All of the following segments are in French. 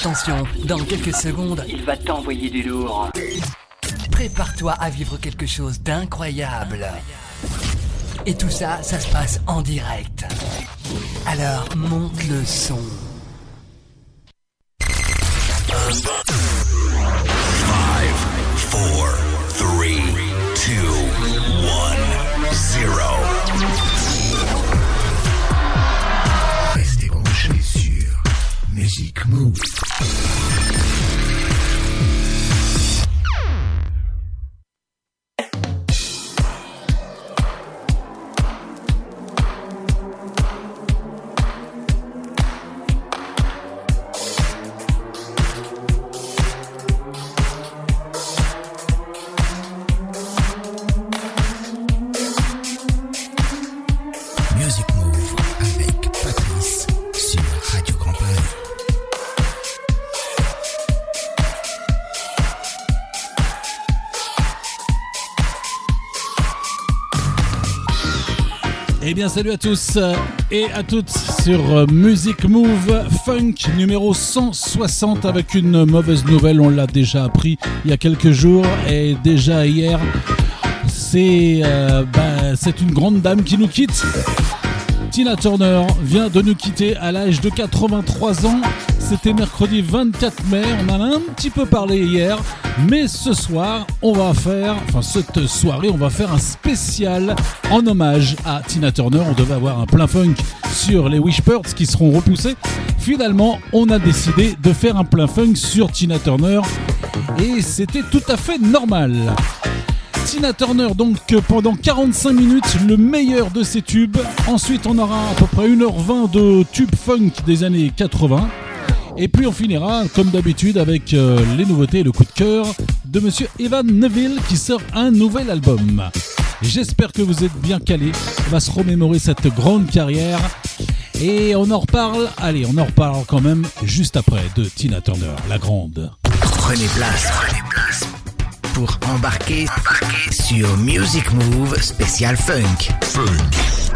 Attention, dans quelques secondes, il va t'envoyer du lourd. Prépare-toi à vivre quelque chose d'incroyable. Et tout ça, ça se passe en direct. Alors, monte le son. Five, four, three, two, one, zero. Music Move. Bien salut à tous euh, et à toutes sur euh, Music Move Funk numéro 160 avec une mauvaise nouvelle, on l'a déjà appris il y a quelques jours et déjà hier, c'est euh, bah, c'est une grande dame qui nous quitte. Tina Turner vient de nous quitter à l'âge de 83 ans. C'était mercredi 24 mai. On en a un petit peu parlé hier. Mais ce soir, on va faire, enfin cette soirée, on va faire un spécial en hommage à Tina Turner. On devait avoir un plein funk sur les Wishbirds qui seront repoussés. Finalement, on a décidé de faire un plein funk sur Tina Turner. Et c'était tout à fait normal. Tina Turner donc pendant 45 minutes le meilleur de ses tubes. Ensuite on aura à peu près 1h20 de tubes funk des années 80. Et puis on finira comme d'habitude avec euh, les nouveautés et le coup de cœur de monsieur Evan Neville qui sort un nouvel album. J'espère que vous êtes bien calés. On va se remémorer cette grande carrière. Et on en reparle, allez, on en reparle quand même juste après de Tina Turner, la grande. Prenez place, prenez place pour embarquer, sur Music Move spécial funk. Funk.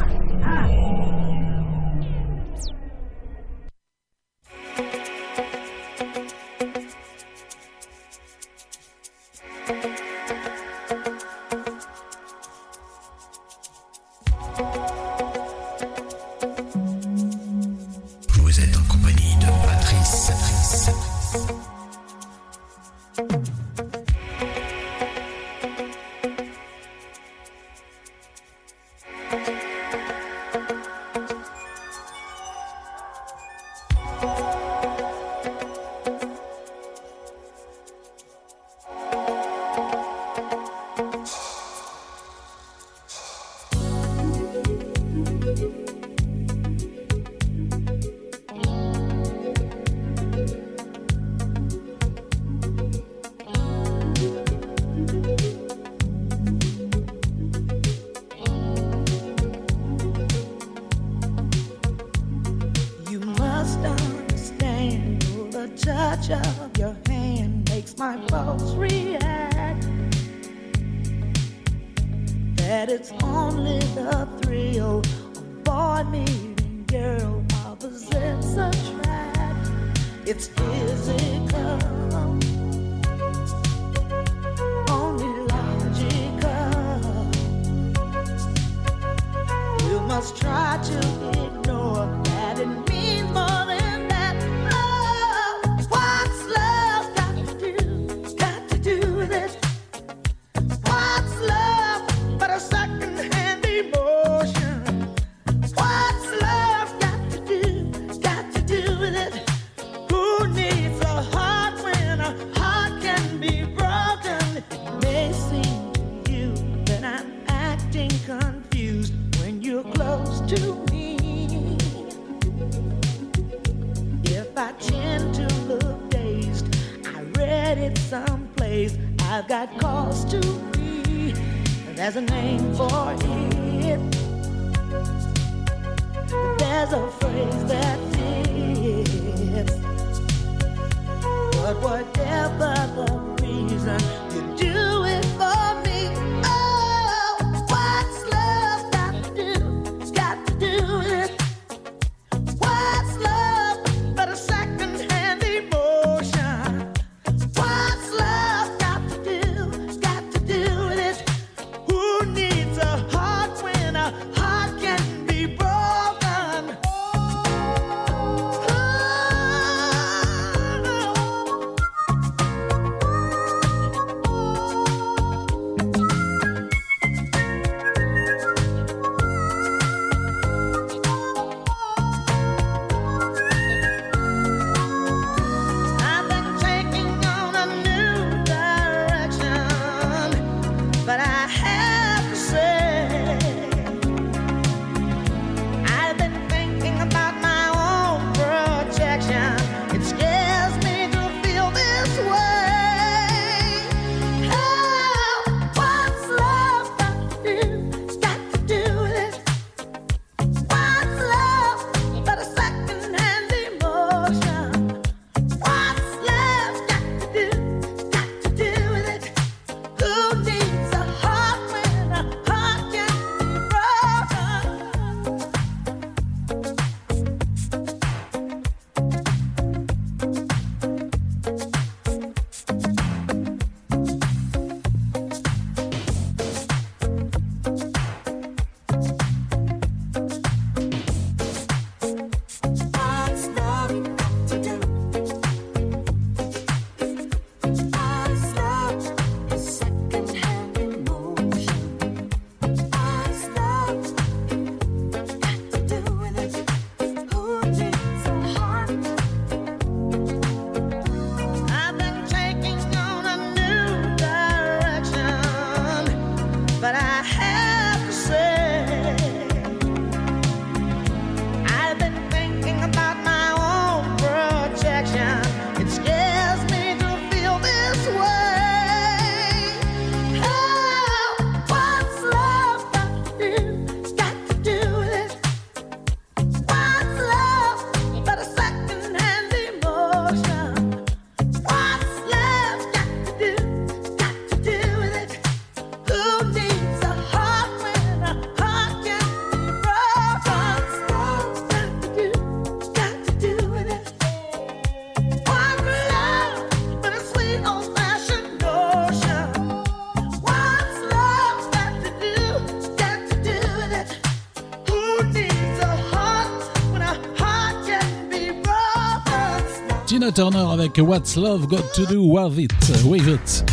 Turner avec What's Love Got to Do with It. With it.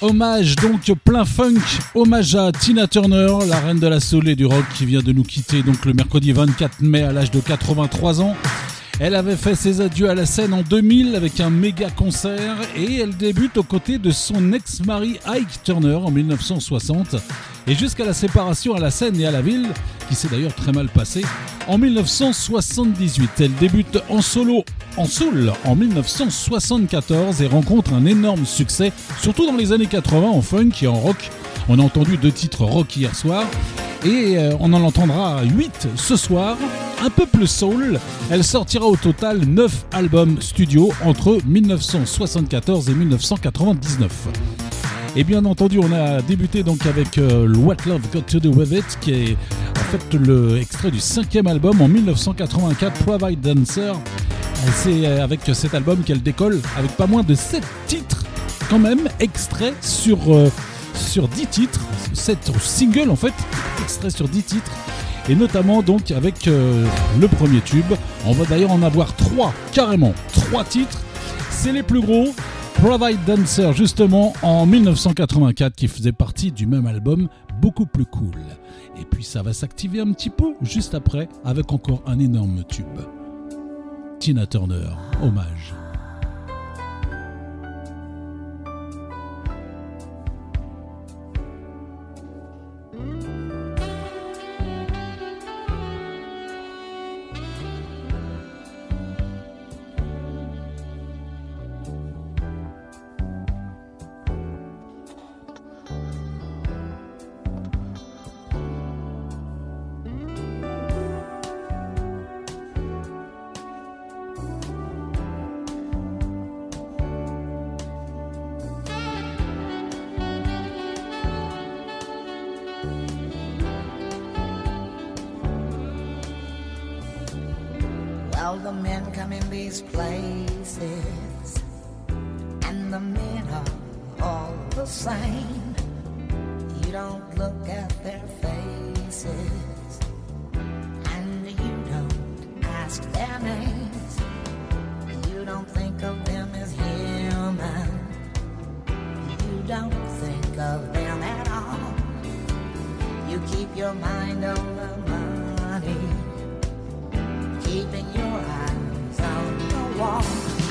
Hommage donc plein funk, hommage à Tina Turner, la reine de la soul du rock qui vient de nous quitter donc le mercredi 24 mai à l'âge de 83 ans. Elle avait fait ses adieux à la scène en 2000 avec un méga concert et elle débute aux côtés de son ex-mari Ike Turner en 1960 et jusqu'à la séparation à la scène et à la ville, qui s'est d'ailleurs très mal passée, en 1978. Elle débute en solo en soul en 1974 et rencontre un énorme succès, surtout dans les années 80 en funk et en rock. On a entendu deux titres rock hier soir et euh, on en entendra 8 ce soir, un peu plus soul. Elle sortira au total 9 albums studio entre 1974 et 1999. Et bien entendu, on a débuté donc avec euh, What Love Got to Do With It, qui est en fait le extrait du cinquième album en 1984, Provide Dancer. C'est euh, avec cet album qu'elle décolle avec pas moins de 7 titres quand même extraits sur, euh, sur 10 titres, 7 singles en fait, extraits sur 10 titres et notamment donc avec le premier tube. On va d'ailleurs en avoir 3 carrément, 3 titres. C'est les plus gros, Provide Dancer justement en 1984 qui faisait partie du même album beaucoup plus cool. Et puis ça va s'activer un petit peu juste après avec encore un énorme tube. Tina Turner, hommage. your mind on the money, keeping your eyes on the wall.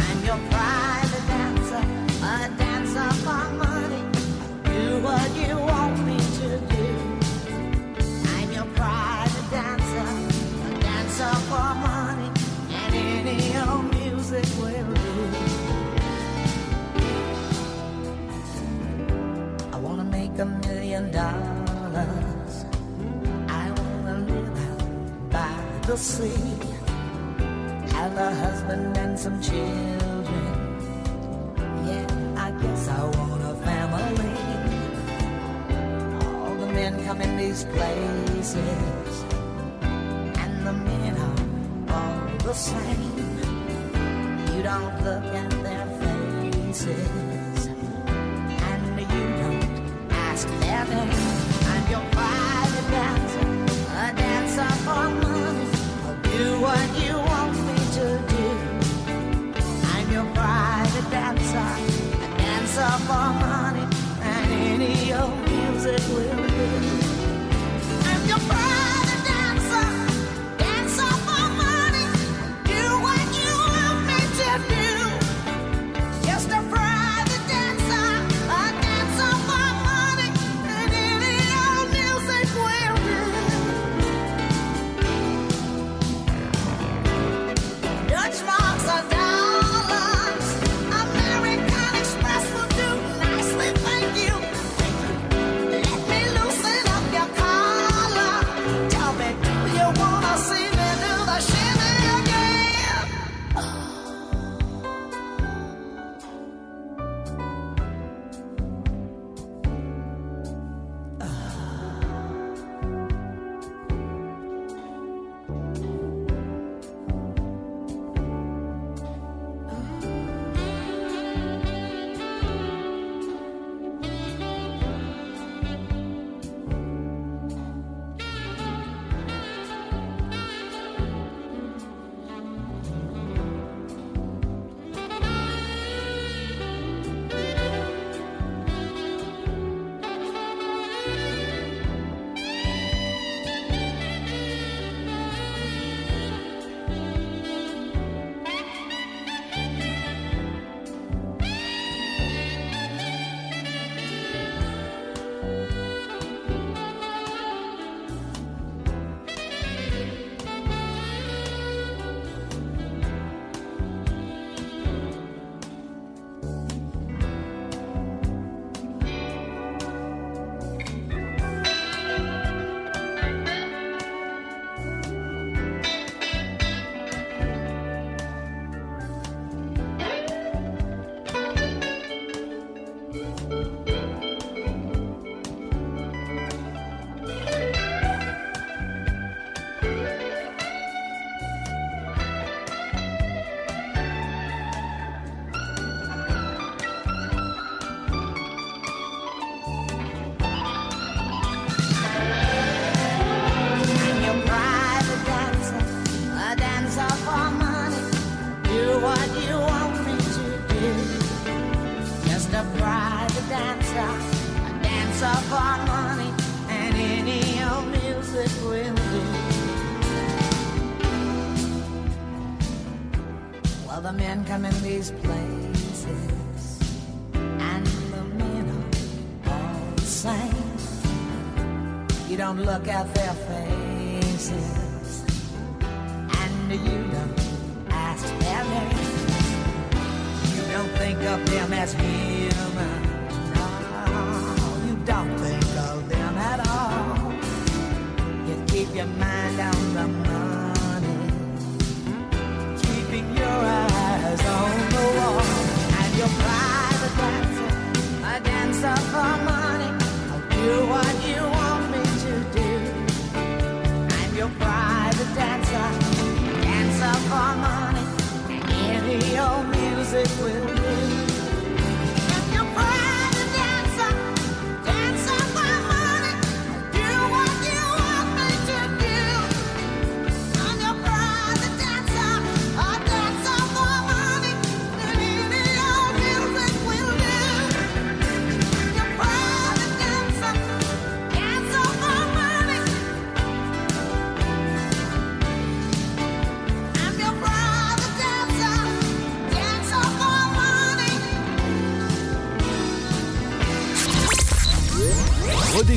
I'm your private dancer, a dancer for money. Do what you want me to do. I'm your private dancer, a dancer for money, and any old music will do. I wanna make a million dollars shall see, and a husband and some children. Yeah, I guess I want a family. All the men come in these places, and the men are all the same. You don't look at their faces.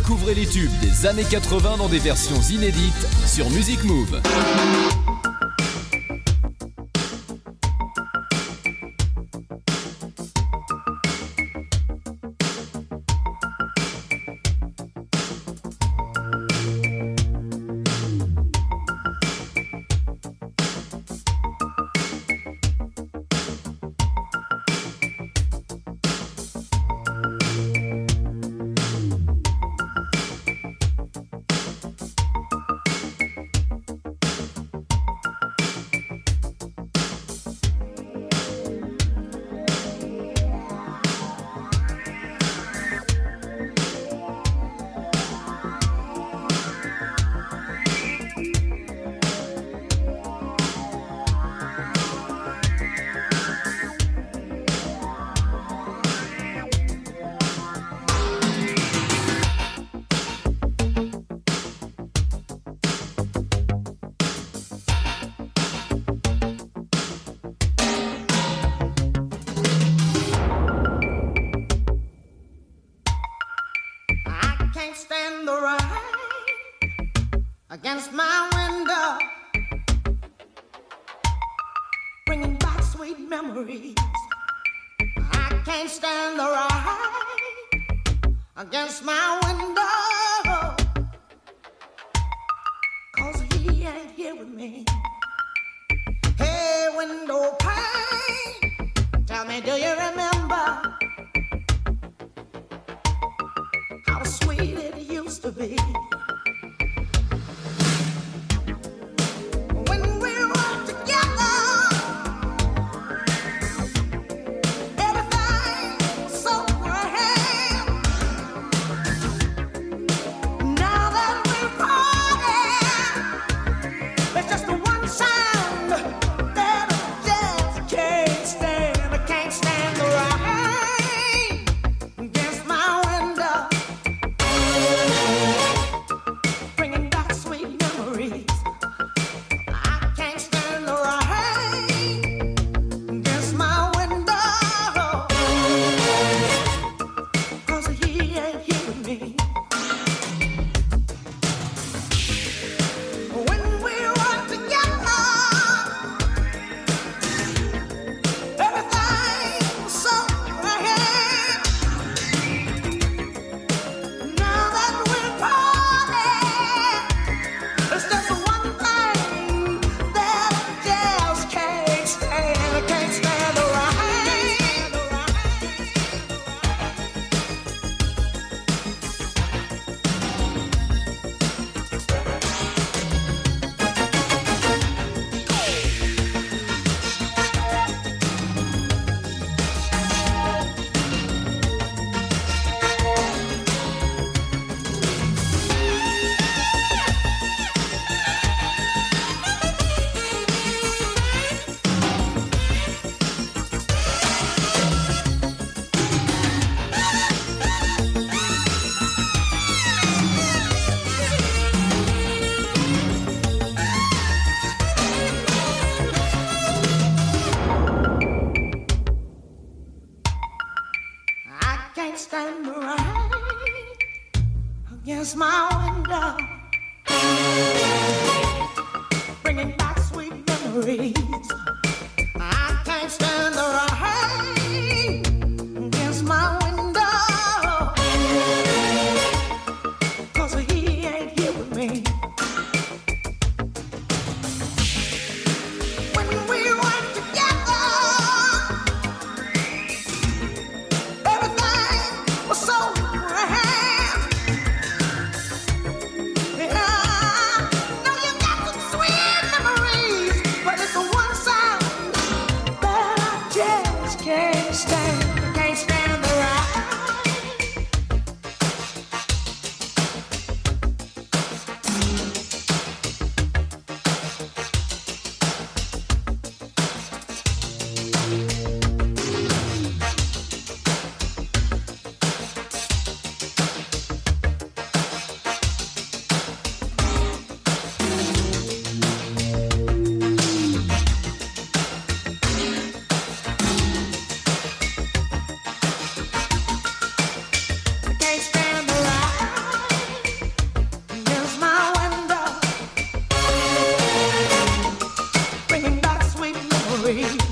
Découvrez les tubes des années 80 dans des versions inédites sur Music Move.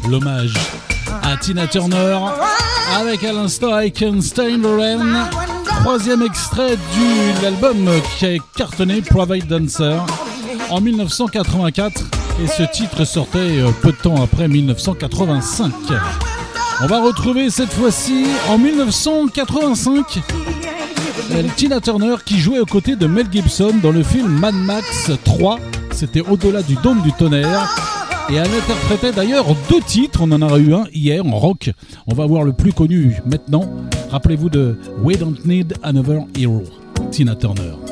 l'hommage à Tina Turner avec à l'instant I Can troisième extrait de l'album qui a cartonné Private Dancer en 1984 et ce titre sortait euh, peu de temps après 1985. On va retrouver cette fois-ci en 1985 euh, Tina Turner qui jouait aux côtés de Mel Gibson dans le film Mad Max 3. C'était au-delà du dôme du tonnerre et elle interprétait d'ailleurs deux titres, on en a eu un hier en rock. On va voir le plus connu maintenant. Rappelez-vous de We Don't Need Another Hero, Tina Turner.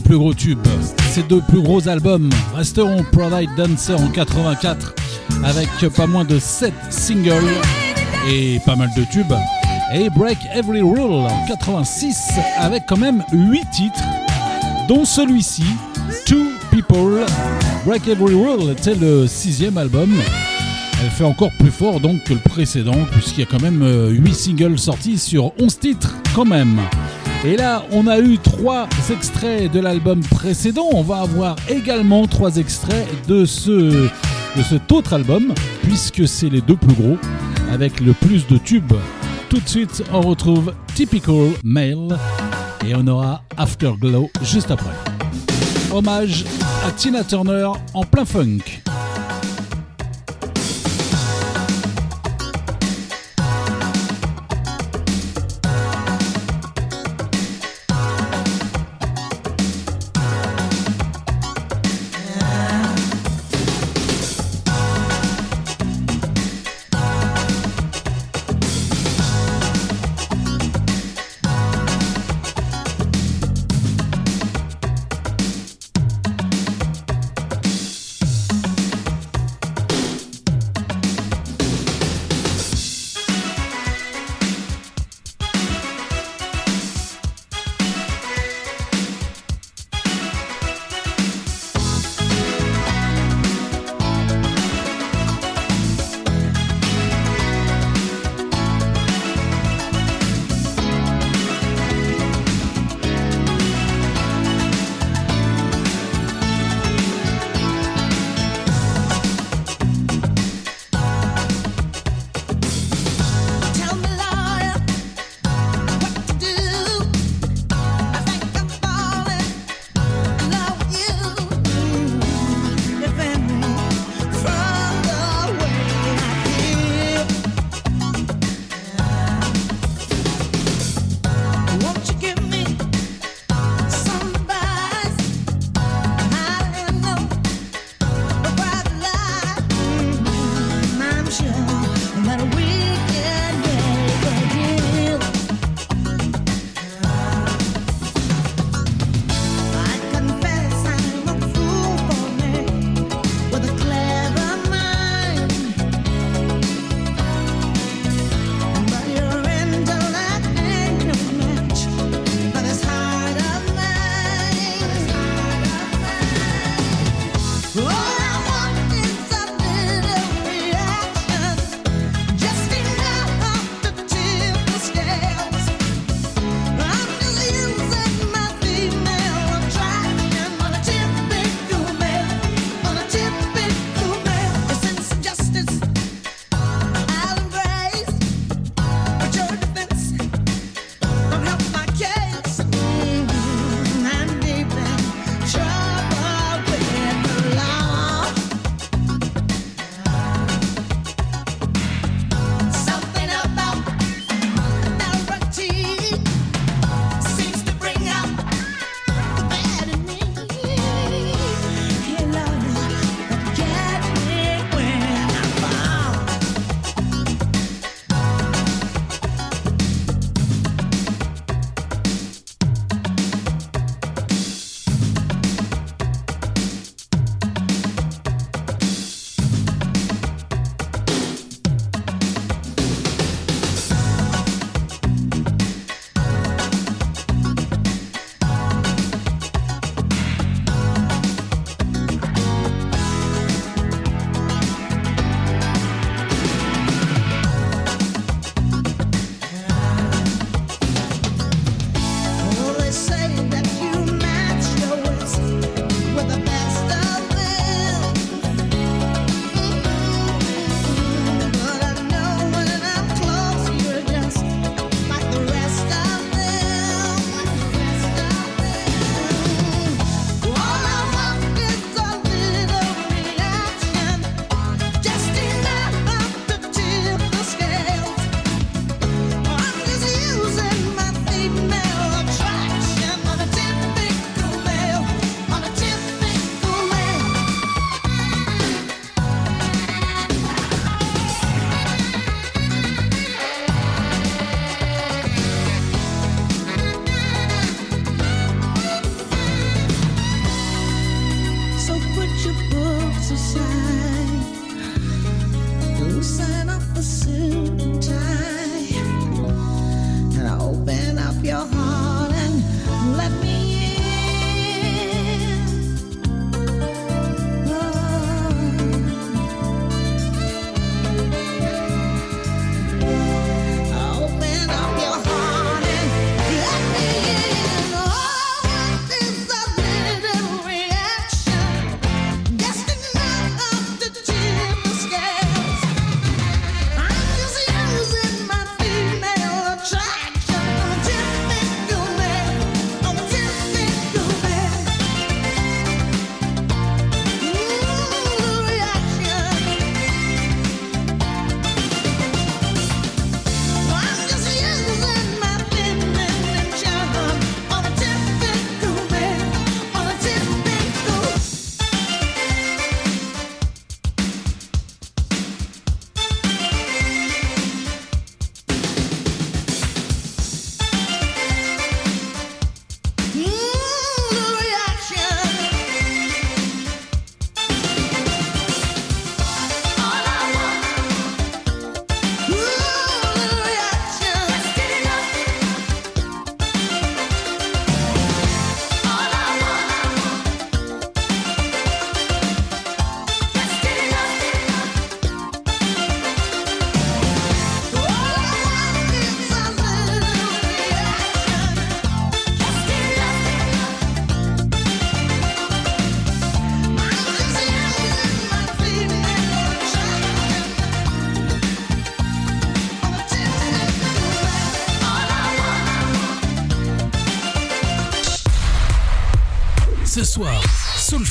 Plus gros tubes, ses deux plus gros albums resteront Pride Dancer en 84 avec pas moins de 7 singles et pas mal de tubes et Break Every Rule en 86 avec quand même 8 titres dont celui-ci, Two People. Break Every Rule était le sixième album. Elle fait encore plus fort donc que le précédent puisqu'il y a quand même 8 euh, singles sortis sur 11 titres quand même. Et là, on a eu trois extraits de l'album précédent. On va avoir également trois extraits de, ce, de cet autre album, puisque c'est les deux plus gros, avec le plus de tubes. Tout de suite, on retrouve Typical Male et on aura Afterglow juste après. Hommage à Tina Turner en plein funk.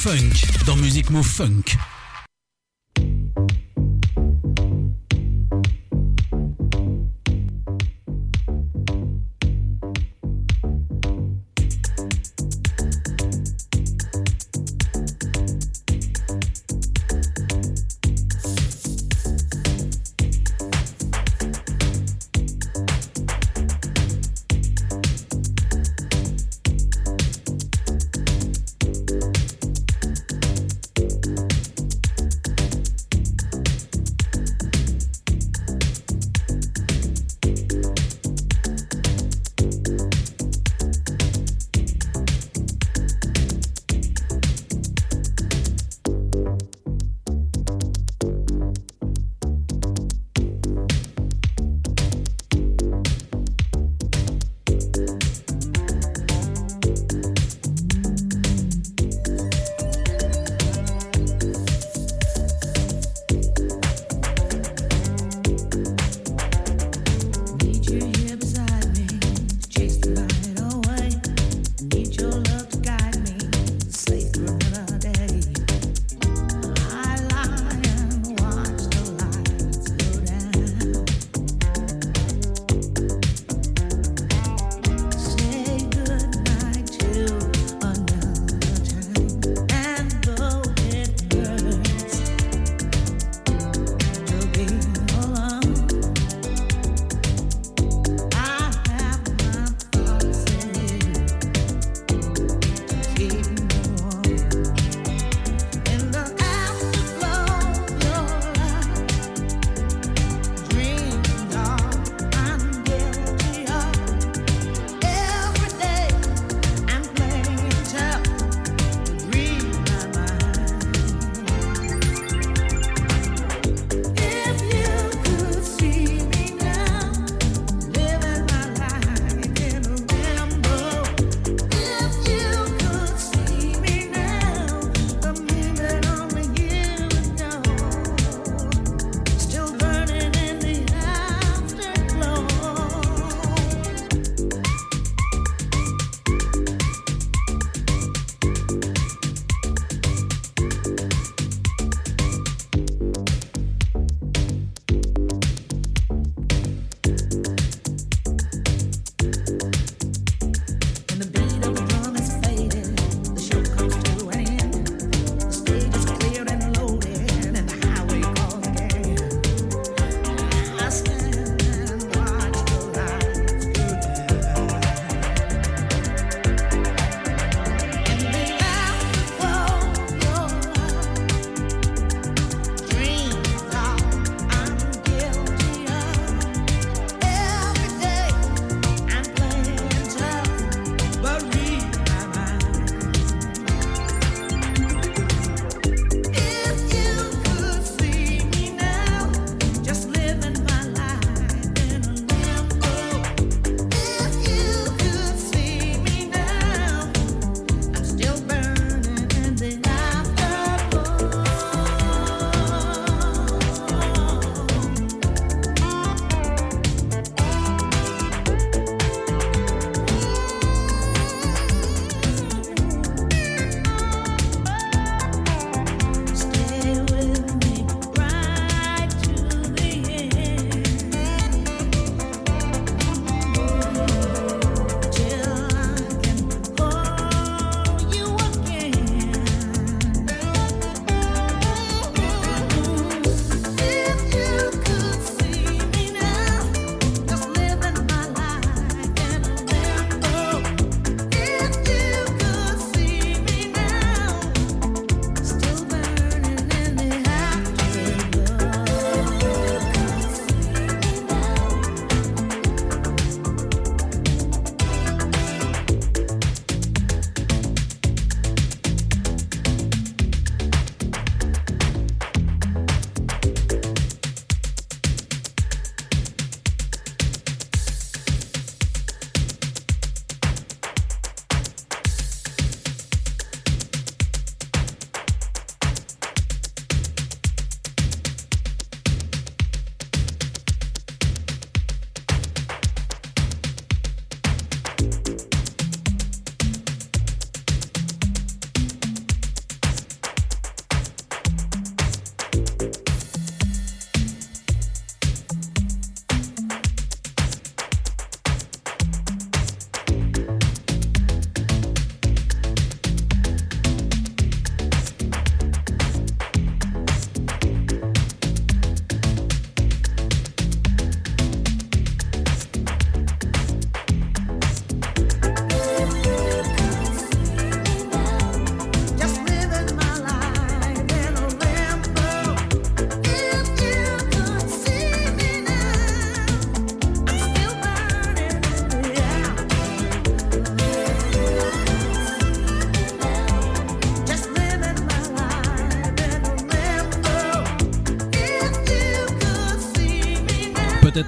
Funk dans Music Move Funk.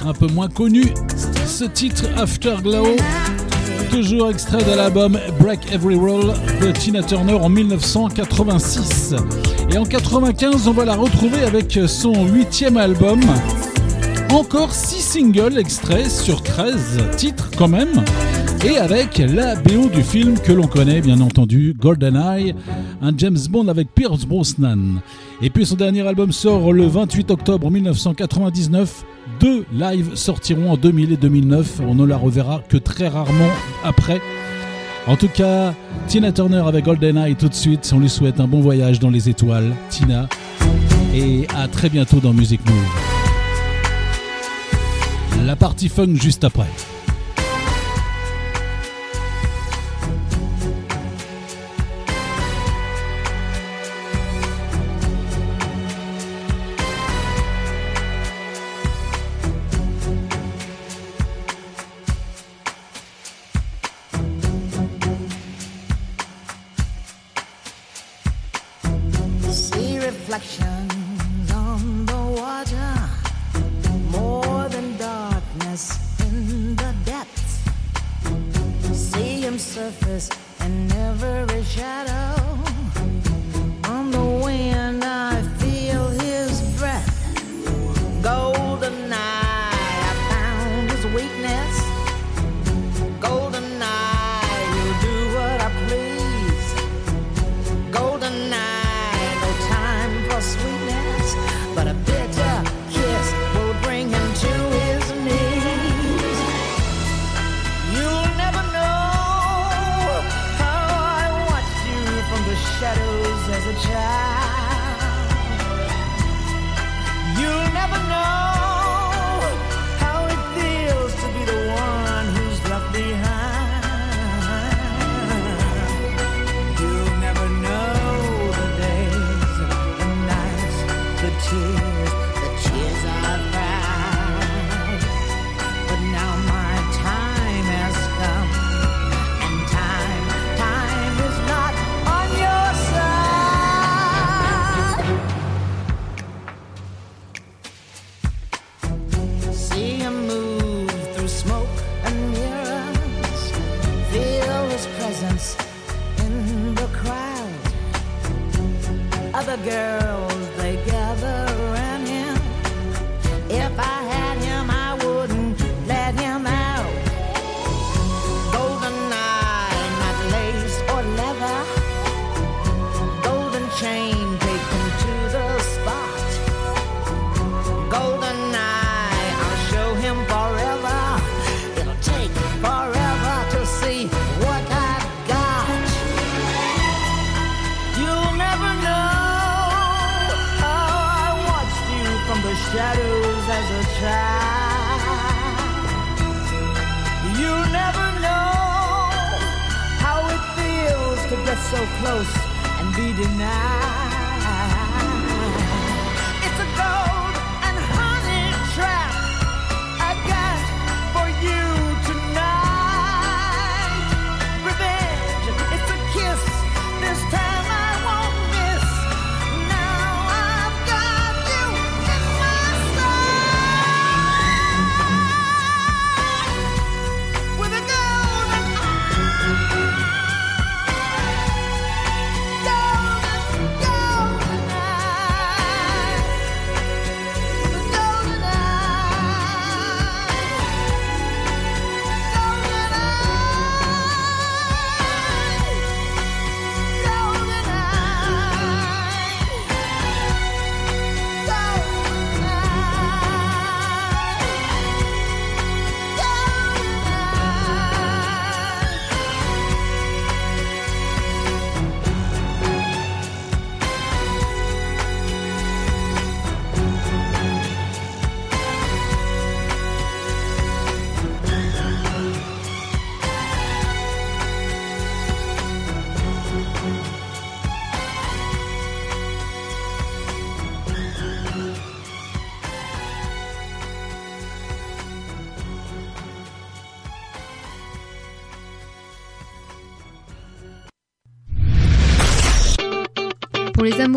Un peu moins connu. Ce titre Afterglow, toujours extrait de l'album Break Every Rule de Tina Turner en 1986. Et en 95, on va la retrouver avec son huitième album. Encore 6 singles extraits sur 13 titres quand même et avec la BO du film que l'on connaît bien entendu, GoldenEye, un James Bond avec Pierce Brosnan. Et puis son dernier album sort le 28 octobre 1999. Deux lives sortiront en 2000 et 2009. On ne la reverra que très rarement après. En tout cas, Tina Turner avec GoldenEye tout de suite. On lui souhaite un bon voyage dans les étoiles, Tina. Et à très bientôt dans Music Move. La partie funk juste après.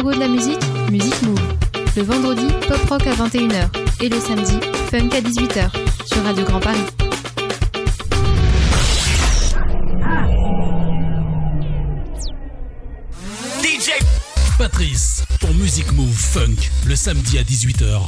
De la musique, Musique Move. Le vendredi, pop rock à 21h. Et le samedi, funk à 18h. Sur Radio Grand Paris. DJ Patrice, pour Musique Move Funk, le samedi à 18h.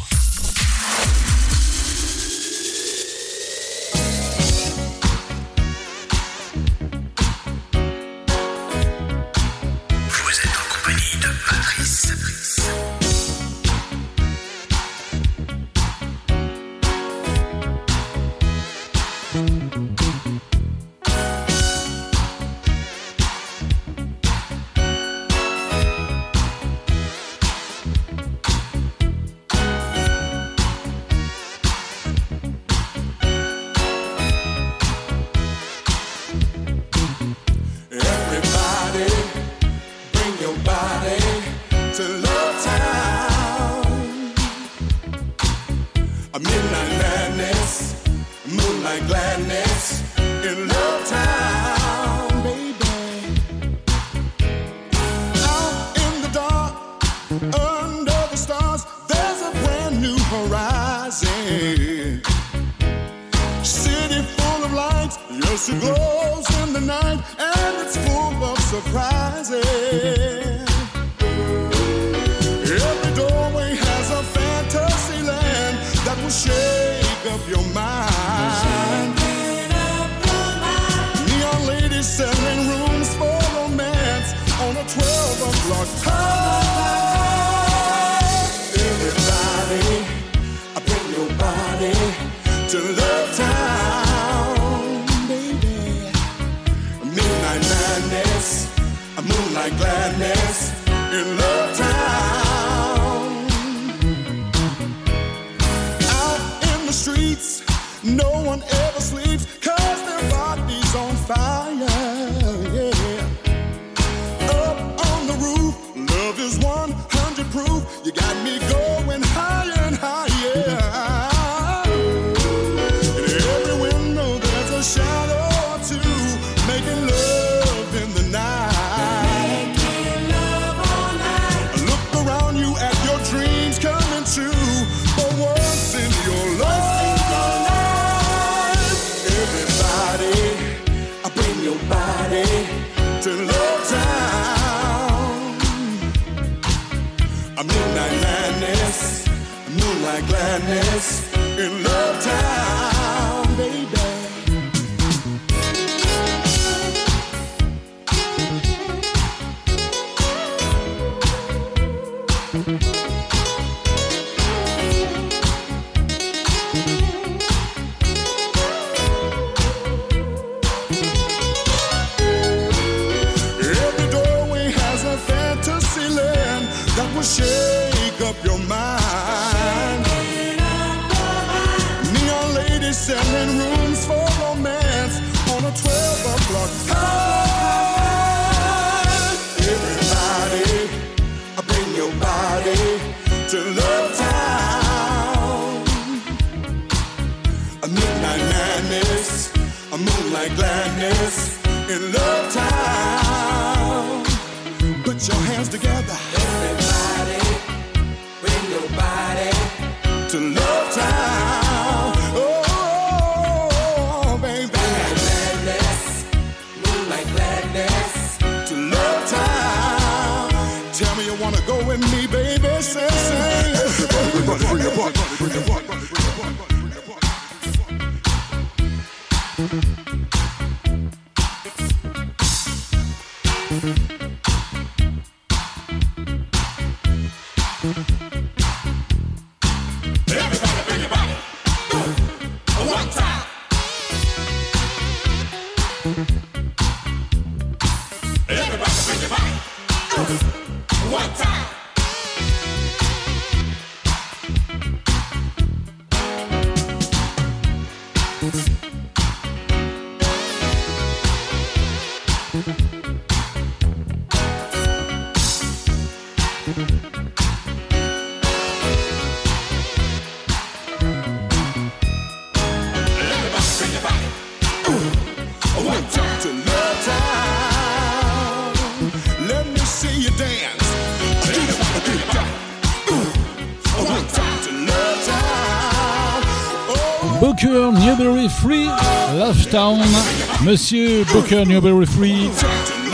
Monsieur Booker Newberry Free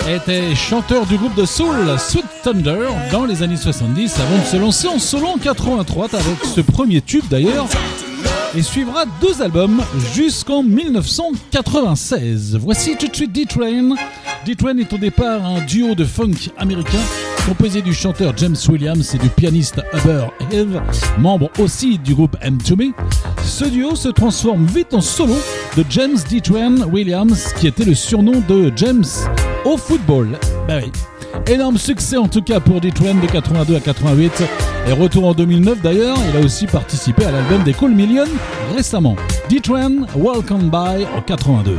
était chanteur du groupe de soul Sweet Thunder dans les années 70 avant de se lancer en solo en 83 avec ce premier tube d'ailleurs et suivra deux albums jusqu'en 1996. Voici tout de suite D-Train. D-Train est au départ un duo de funk américain composé du chanteur James Williams et du pianiste Huber Hill, membre aussi du groupe M2Me. Ce duo se transforme vite en solo de James D-Train Williams qui était le surnom de James au football. Ben oui. Énorme succès en tout cas pour D-Train de 82 à 88 et retour en 2009 d'ailleurs, il a aussi participé à l'album des Cool Millions récemment. D-Train Welcome By en 82.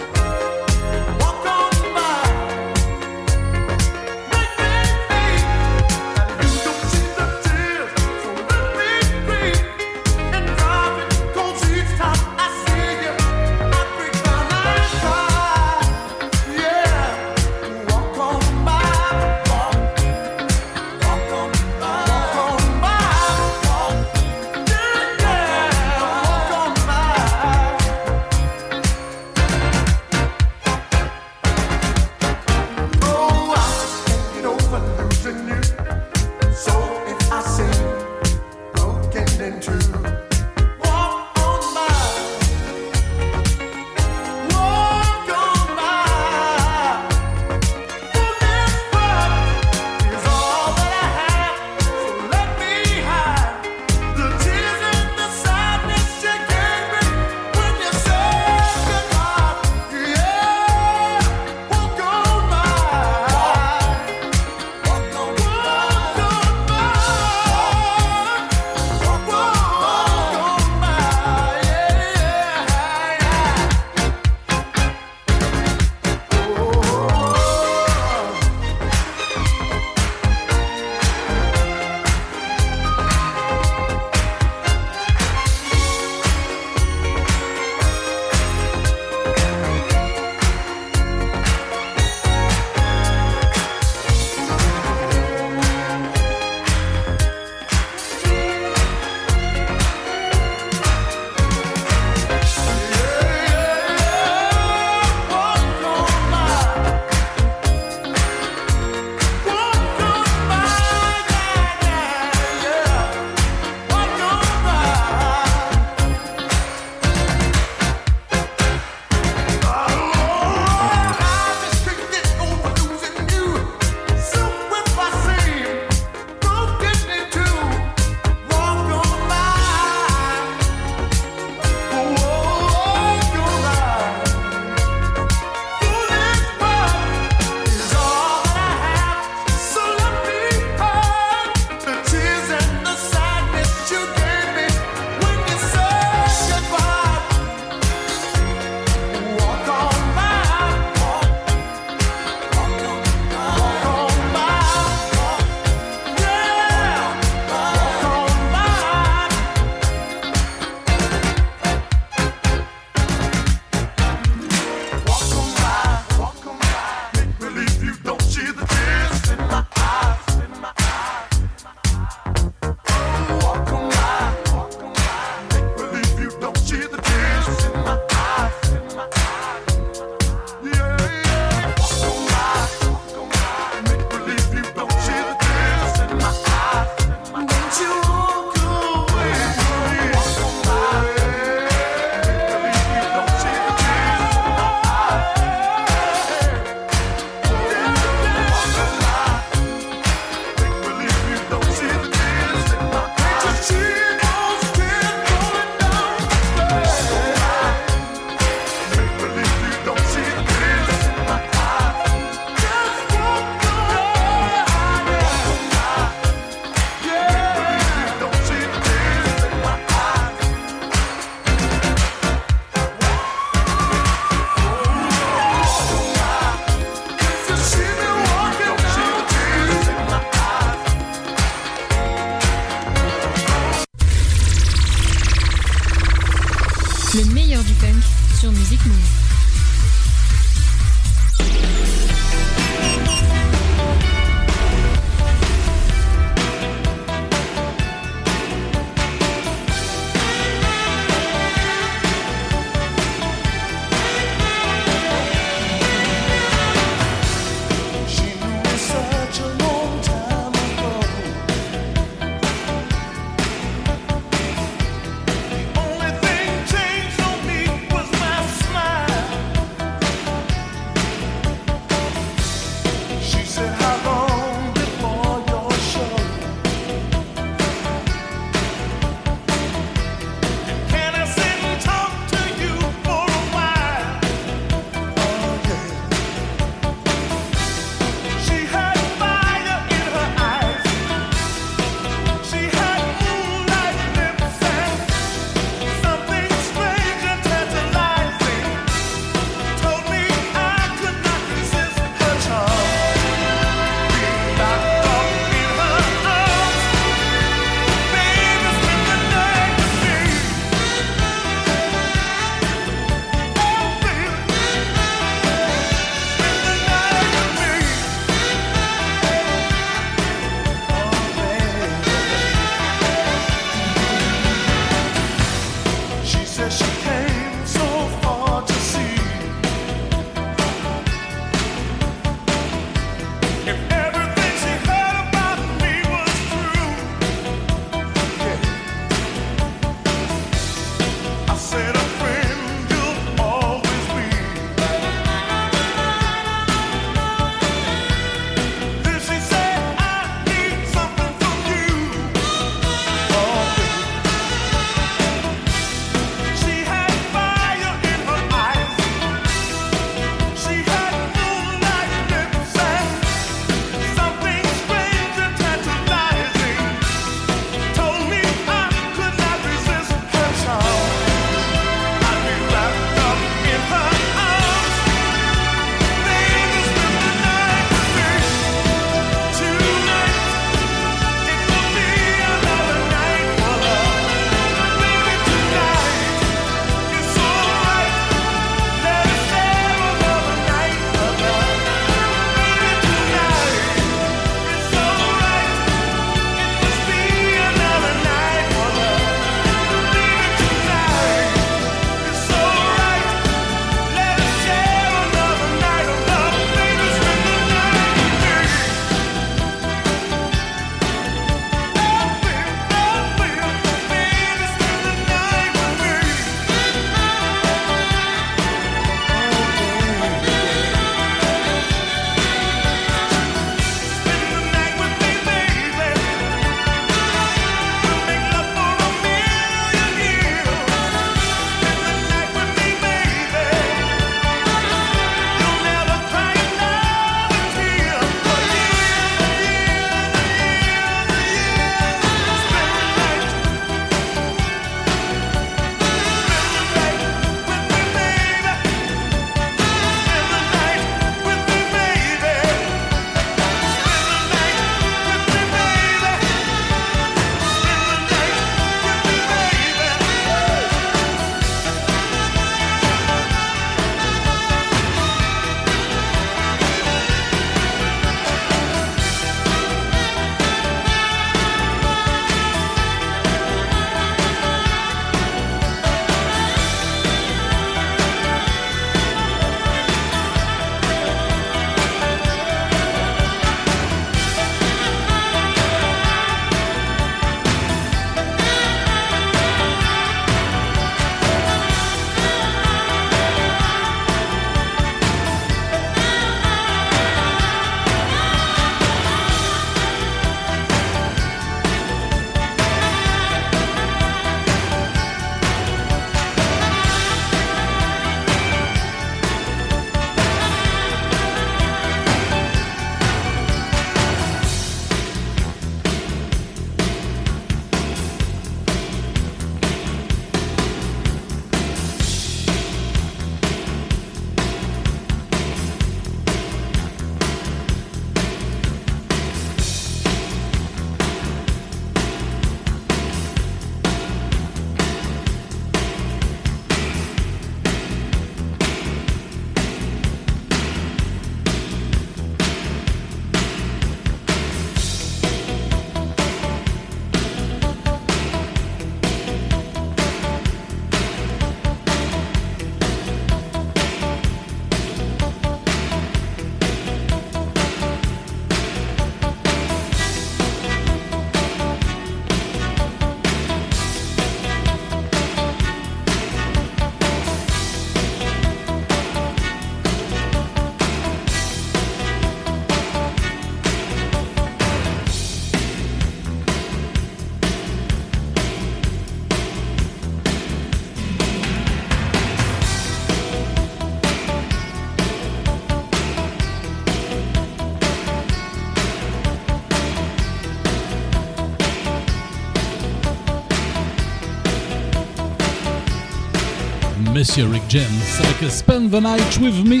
Monsieur Rick James avec Spend the Night With Me.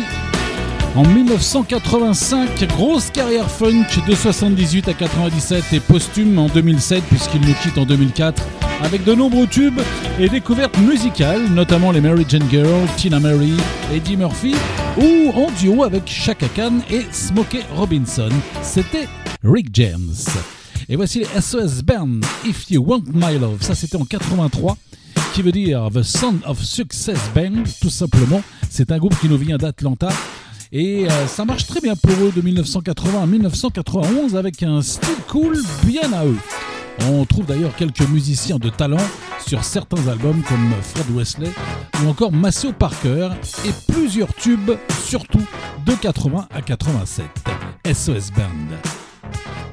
En 1985, grosse carrière funk de 78 à 97 et posthume en 2007 puisqu'il nous quitte en 2004 avec de nombreux tubes et découvertes musicales, notamment les Mary Jane Girl, Tina Mary, Eddie Murphy ou en duo avec Chaka Khan et Smokey Robinson. C'était Rick James. Et voici les SOS Band, If You Want My Love. Ça, c'était en 83 qui veut dire The Sound of Success Band, tout simplement. C'est un groupe qui nous vient d'Atlanta. Et euh, ça marche très bien pour eux de 1980 à 1991 avec un style cool bien à eux. On trouve d'ailleurs quelques musiciens de talent sur certains albums comme Fred Wesley ou encore Maceo Parker et plusieurs tubes, surtout de 80 à 87. SOS Band.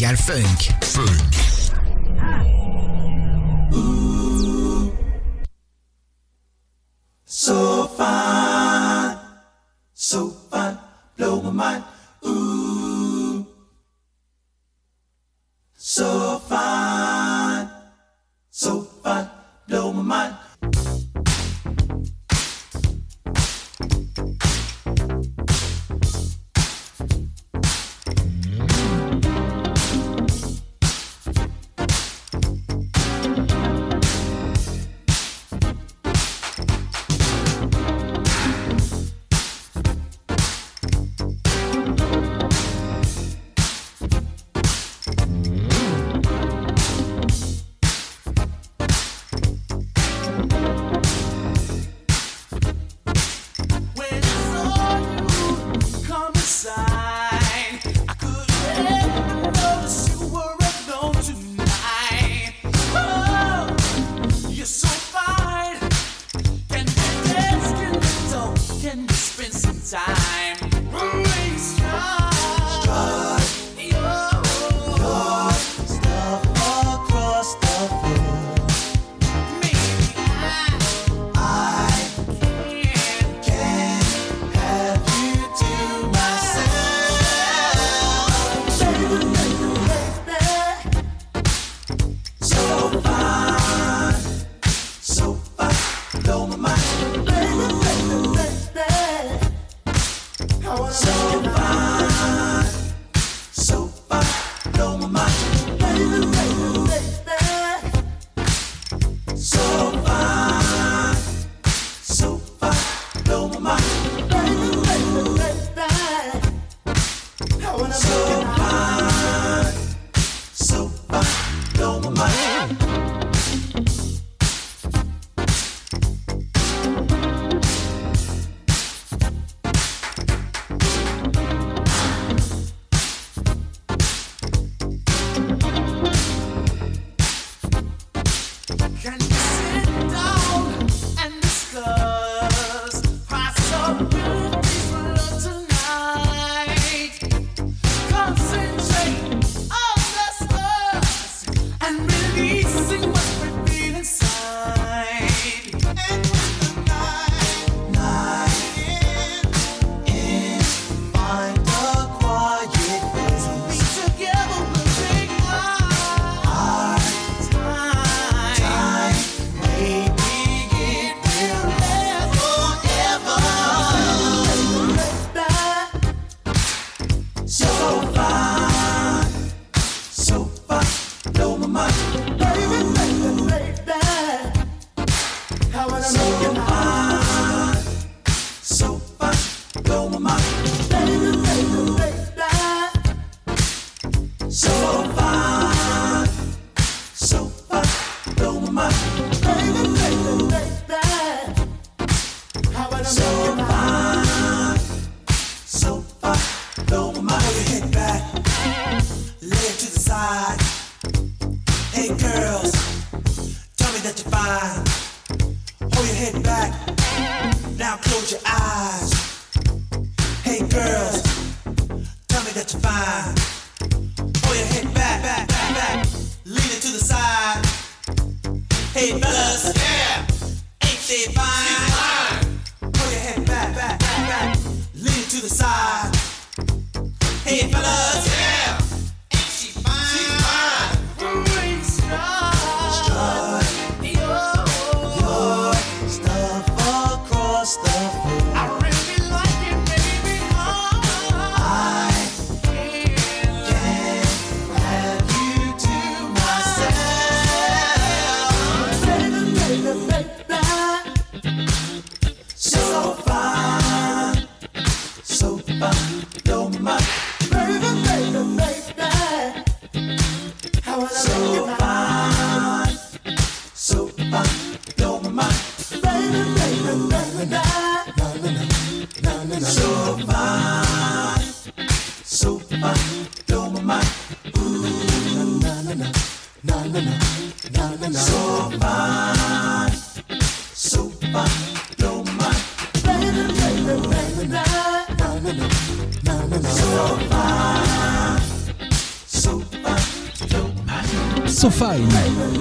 Move spécial Funk. Funk.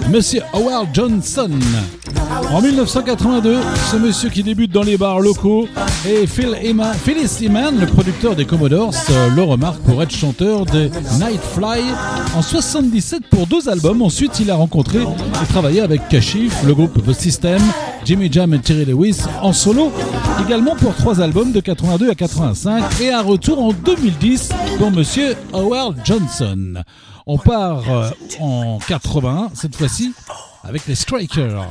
Monsieur Howard Johnson. En 1982, ce monsieur qui débute dans les bars locaux est Phil Eman, Phyllis Eman, le producteur des Commodores, euh, le remarque pour être chanteur des Nightfly en 77 pour deux albums. Ensuite, il a rencontré et travaillé avec Kashif, le groupe The System, Jimmy Jam et Terry Lewis en solo, également pour trois albums de 82 à 85 et un retour en 2010 pour monsieur Howard Johnson. On part euh, en 81 cette fois-ci avec les Strikers.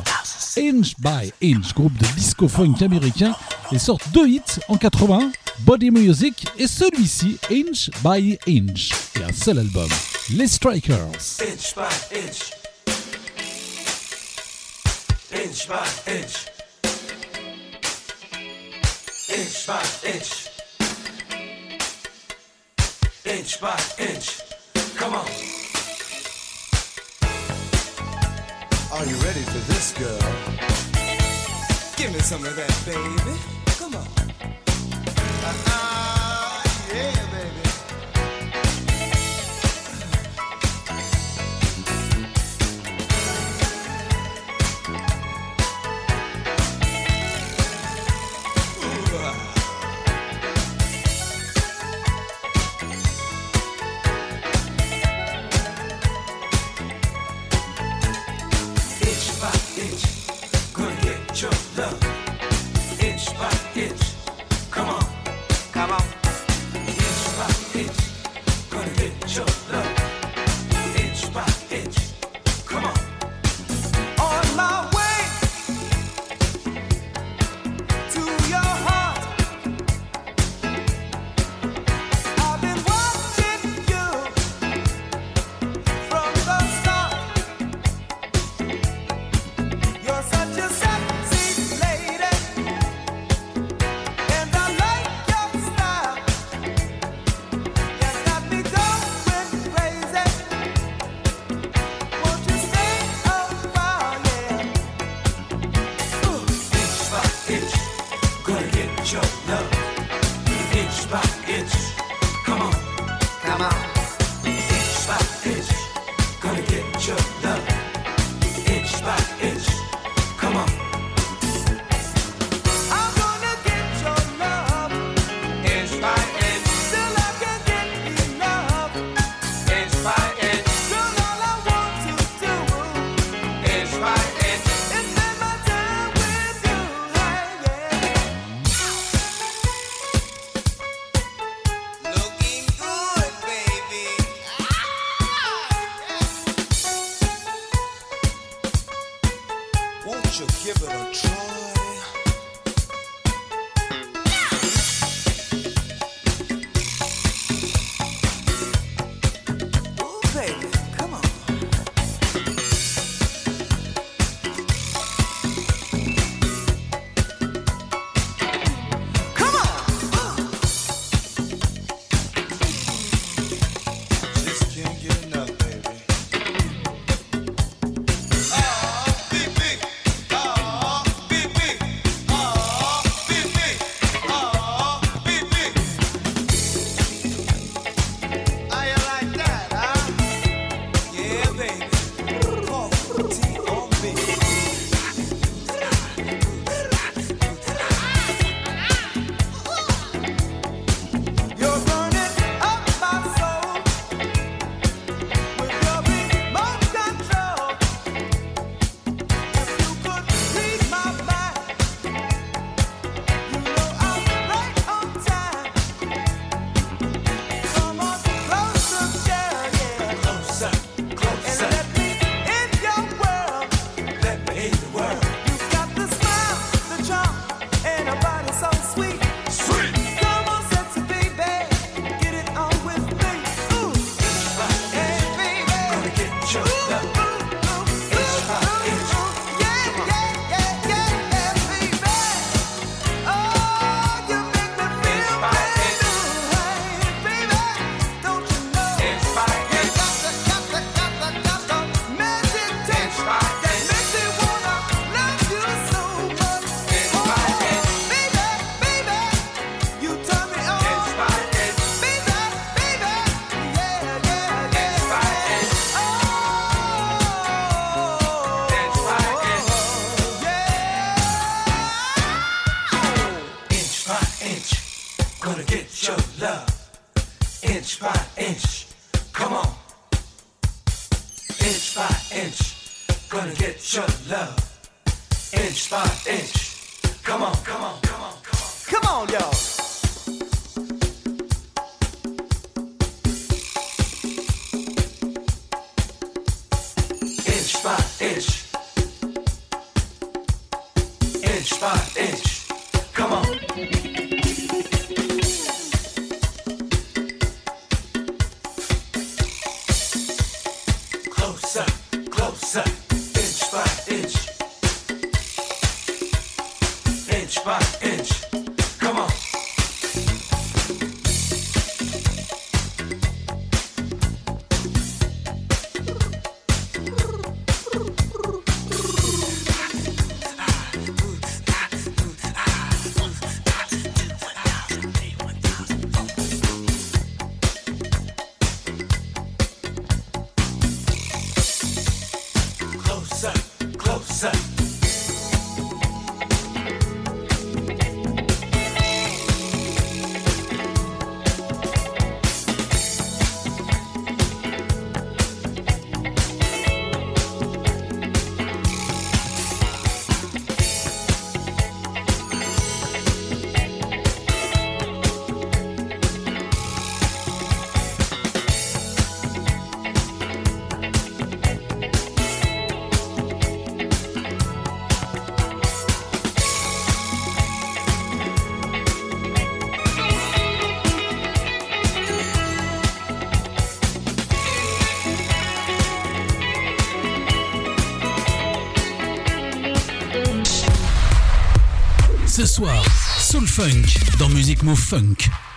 Inch by Inch, groupe de disco funk américain, et sortent deux hits en 80, Body Music et celui-ci, Inch by Inch, et un seul album, les Strikers. inch by inch. Inch by inch. Inch by inch. Inch by inch. Come on. Are you ready for this, girl? Give me some of that, baby. Come on. Funk dans Music Move Funk.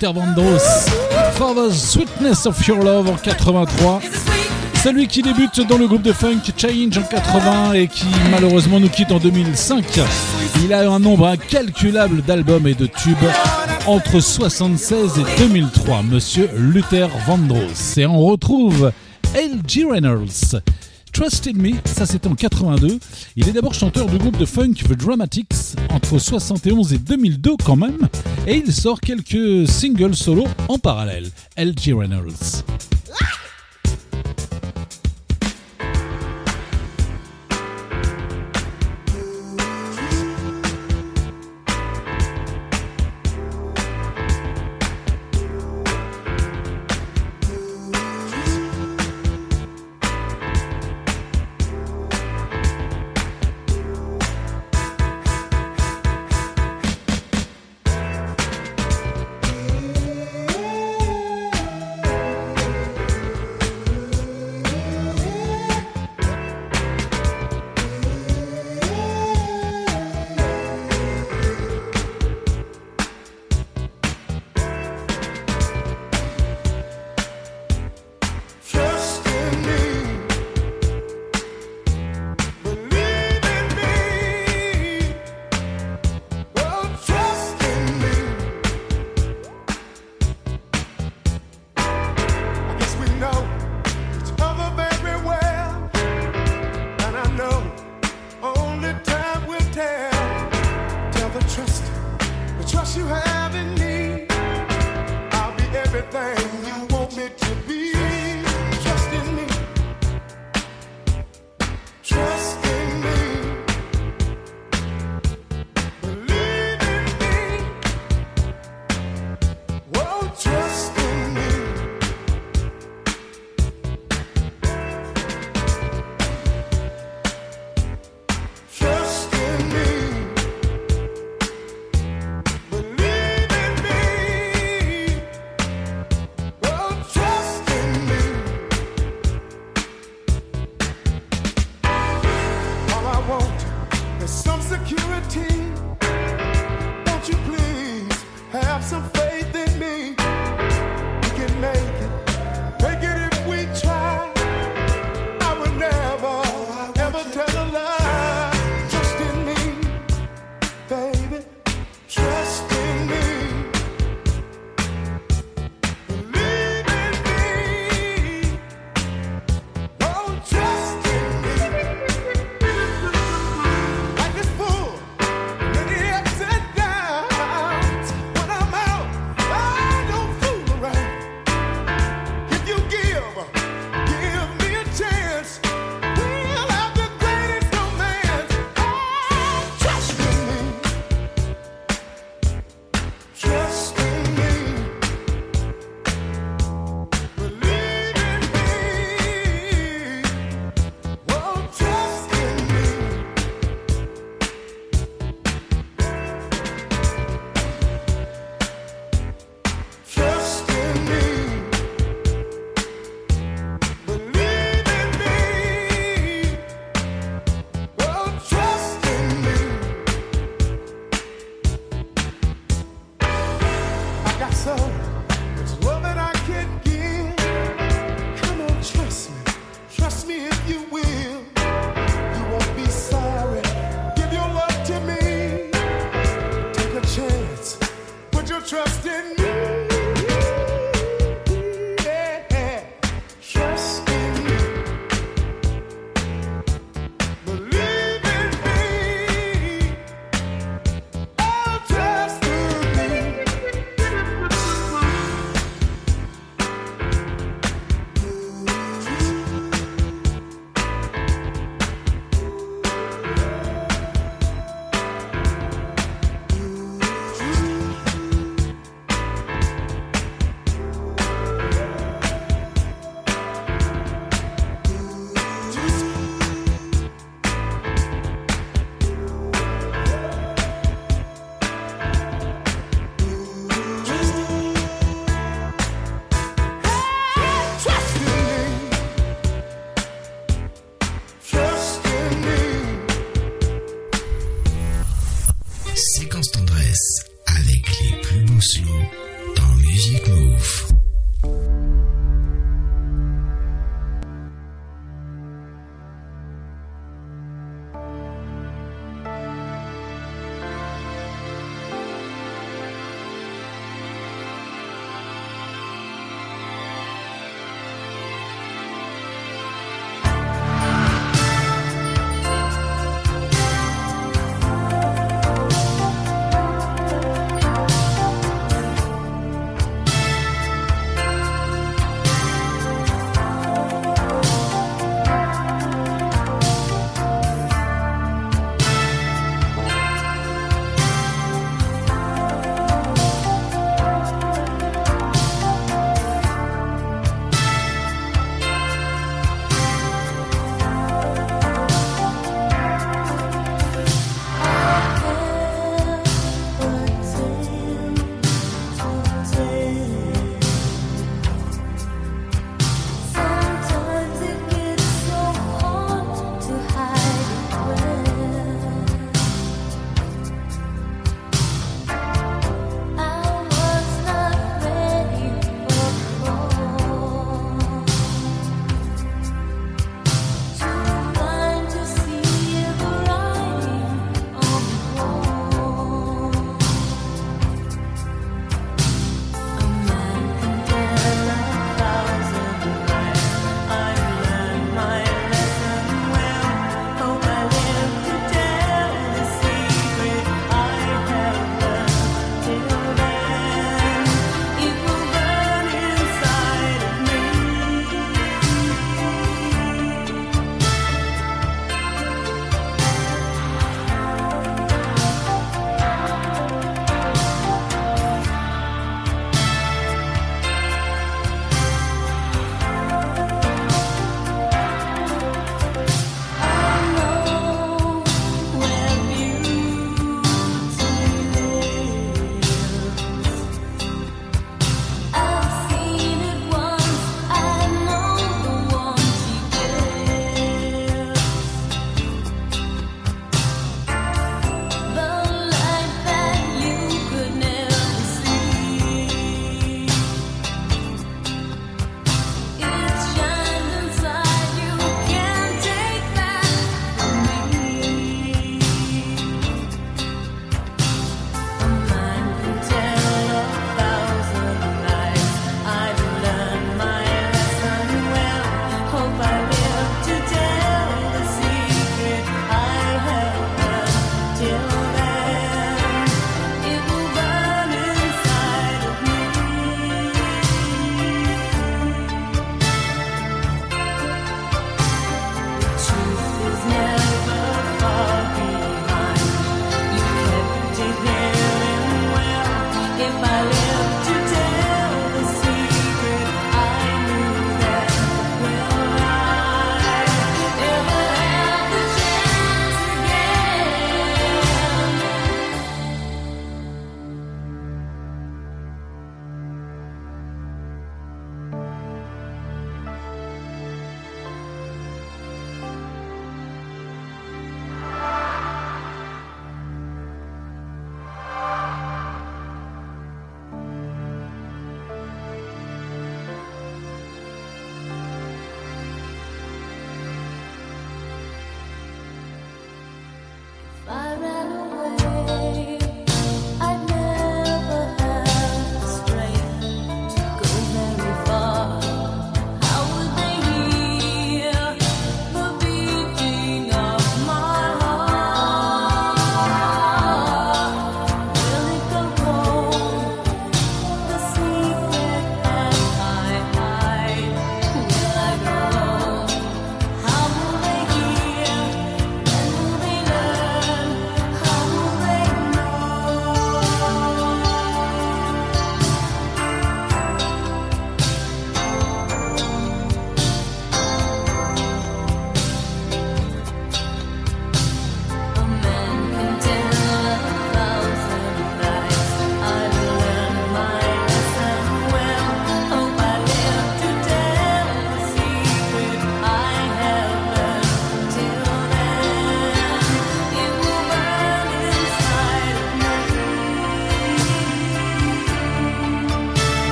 Luther Vandross, For the Sweetness of Your Love en 83. Celui qui débute dans le groupe de funk Change en 80 et qui malheureusement nous quitte en 2005. Il a un nombre incalculable d'albums et de tubes entre 76 et 2003, monsieur Luther Vandross. Et on retrouve L.G. Reynolds. Trust in Me, ça c'était en 82. Il est d'abord chanteur du groupe de funk The Dramatics entre 71 et 2002 quand même. Et il sort quelques singles solo en parallèle. L.G. Reynolds.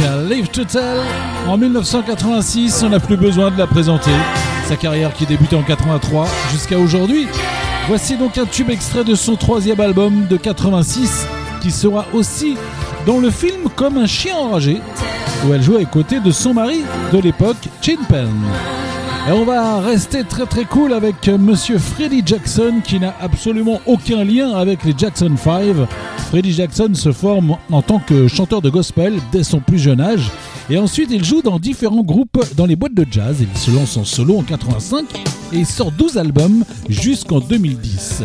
Live to Tell. En 1986, on n'a plus besoin de la présenter. Sa carrière qui débutait en 83 jusqu'à aujourd'hui. Voici donc un tube extrait de son troisième album de 86 qui sera aussi dans le film comme un chien enragé où elle joue à côté de son mari de l'époque, Chin Pen. Et on va rester très très cool avec Monsieur Freddie Jackson qui n'a absolument aucun lien avec les Jackson 5. Freddie Jackson se forme en tant que chanteur de gospel dès son plus jeune âge et ensuite il joue dans différents groupes dans les boîtes de jazz. Il se lance en solo en 85 et sort 12 albums jusqu'en 2010.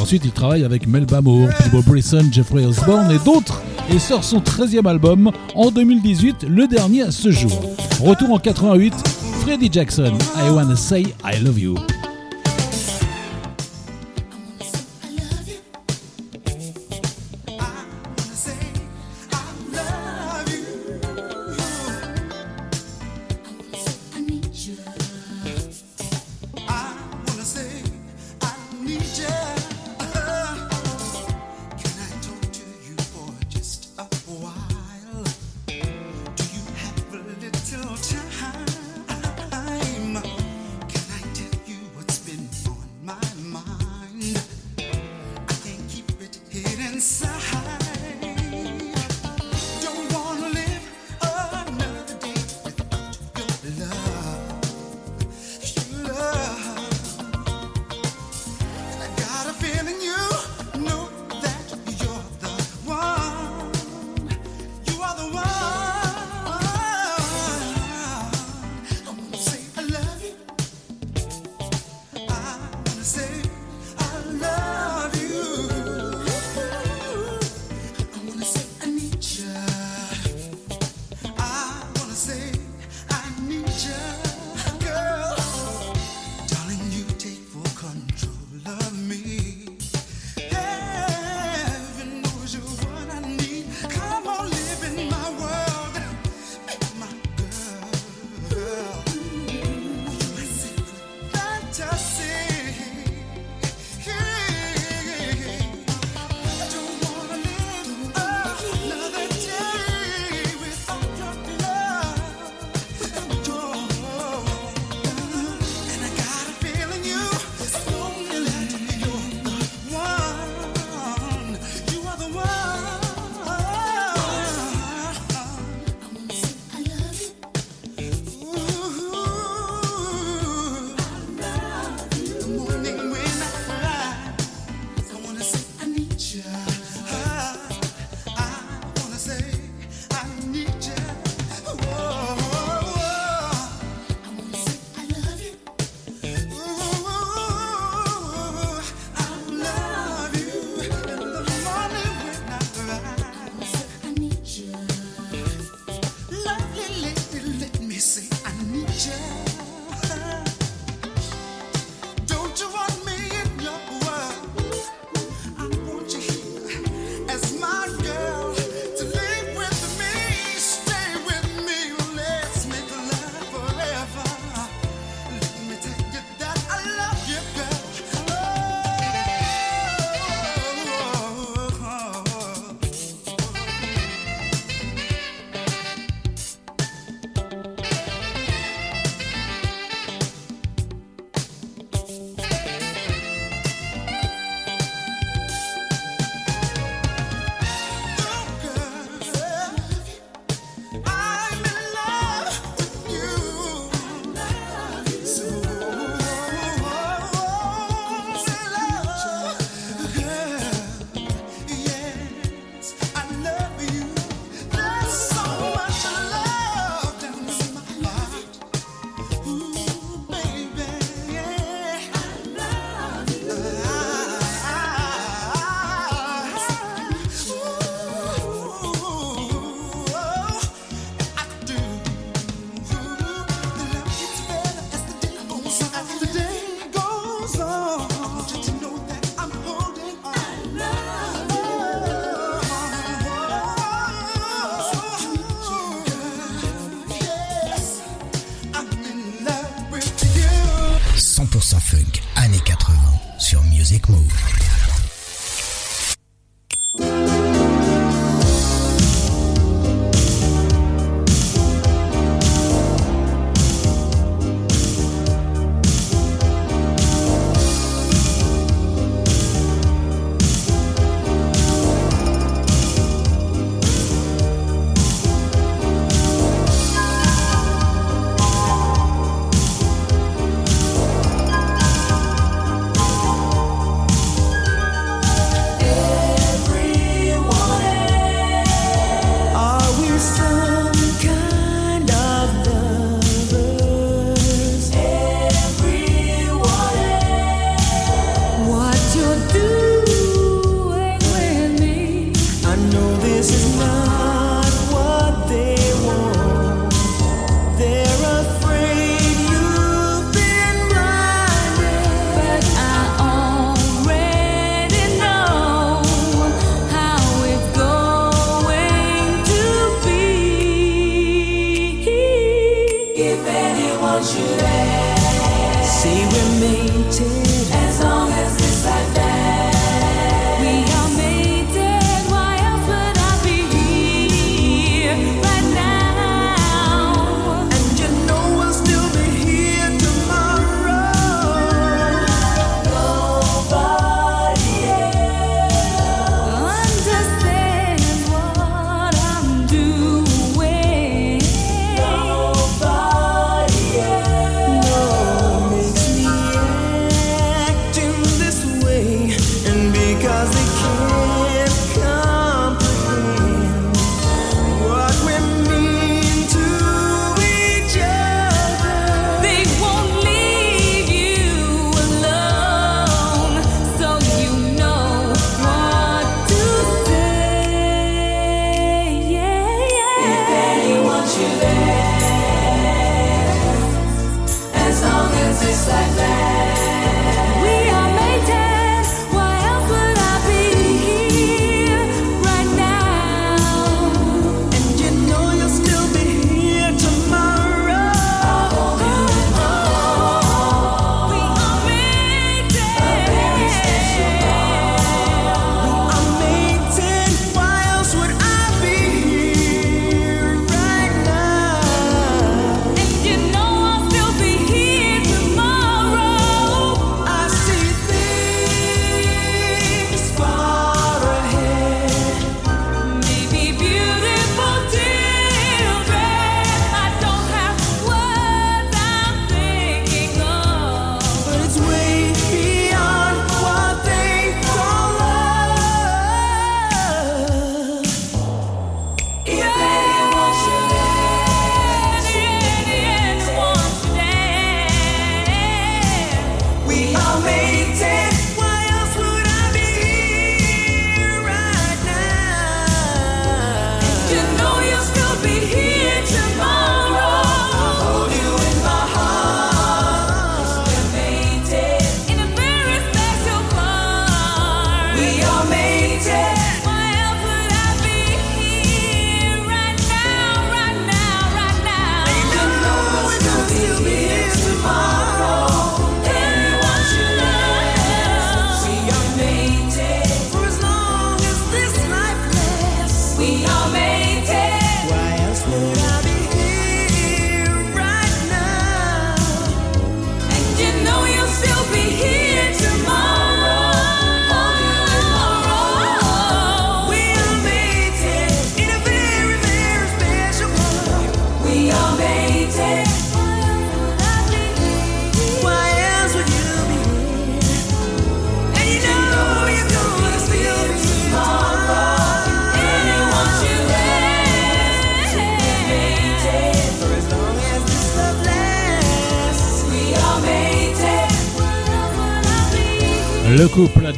Ensuite il travaille avec Melba Moore, Bob Brisson, Jeffrey Osborne et d'autres et sort son 13e album en 2018, le dernier à ce jour. Retour en 88, Freddie Jackson, I Wanna Say I Love you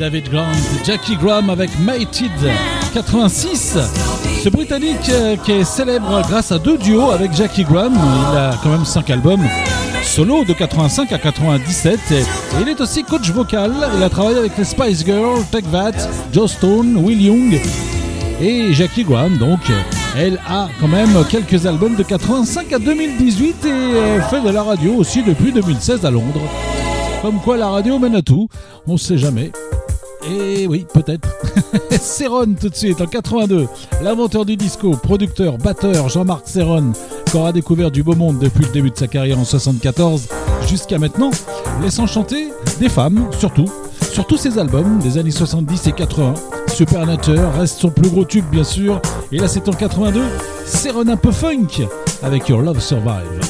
David Grant, Jackie Graham avec Mated 86. Ce Britannique euh, qui est célèbre grâce à deux duos avec Jackie Graham, il a quand même cinq albums solo de 85 à 97. Il est aussi coach vocal, il a travaillé avec les Spice Girls, Take Vat, Joe Stone, Will Young et Jackie Graham donc. Elle a quand même quelques albums de 85 à 2018 et euh, fait de la radio aussi depuis 2016 à Londres. Comme quoi la radio mène à tout, on sait jamais. Et oui, peut-être. Céron tout de suite en 82. L'inventeur du disco, producteur, batteur Jean-Marc Céron, qu'aura découvert du beau monde depuis le début de sa carrière en 74 jusqu'à maintenant, laissant chanter des femmes surtout. Sur tous ses albums des années 70 et 80. Supernature reste son plus gros tube bien sûr. Et là c'est en 82, Céron un peu funk avec Your Love Survive.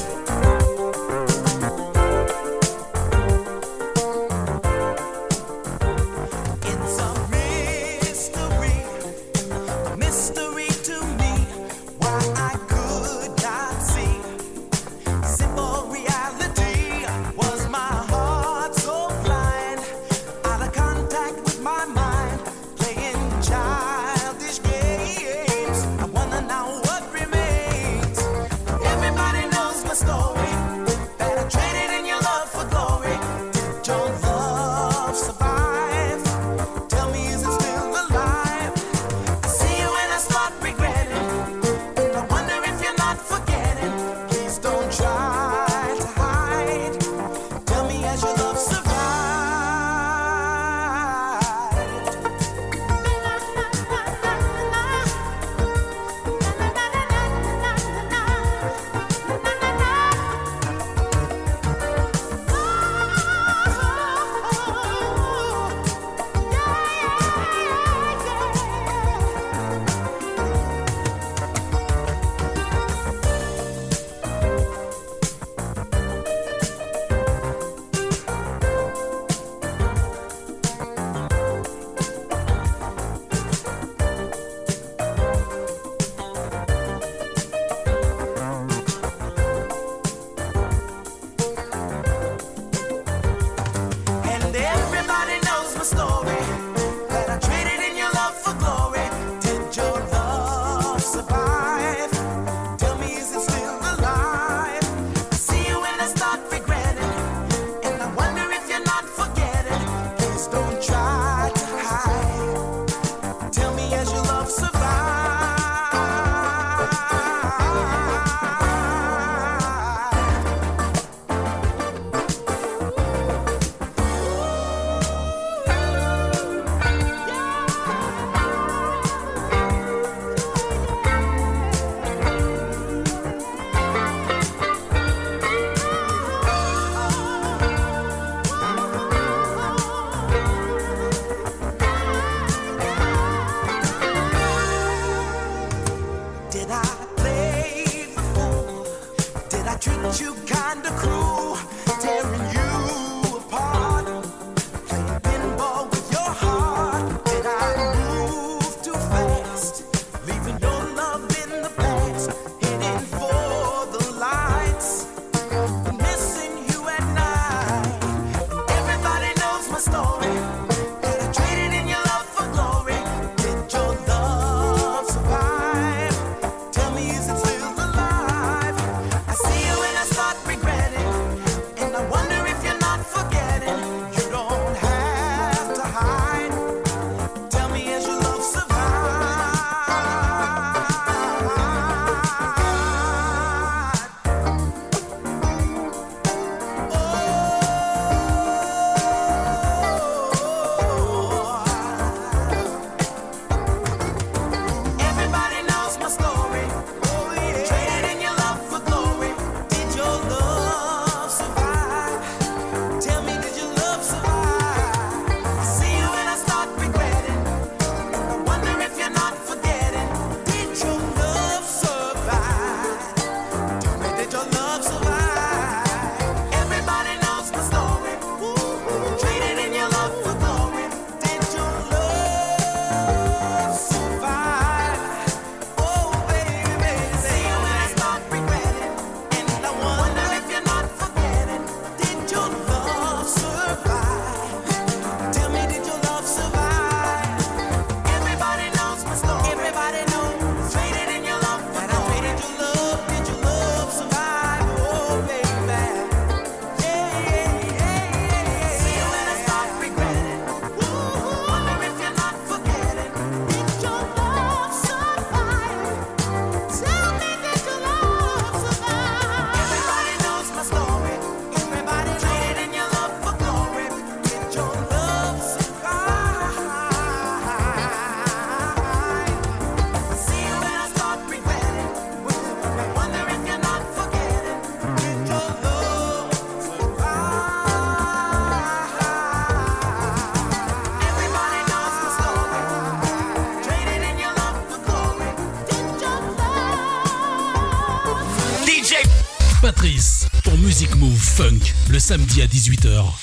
Samedi à 18h.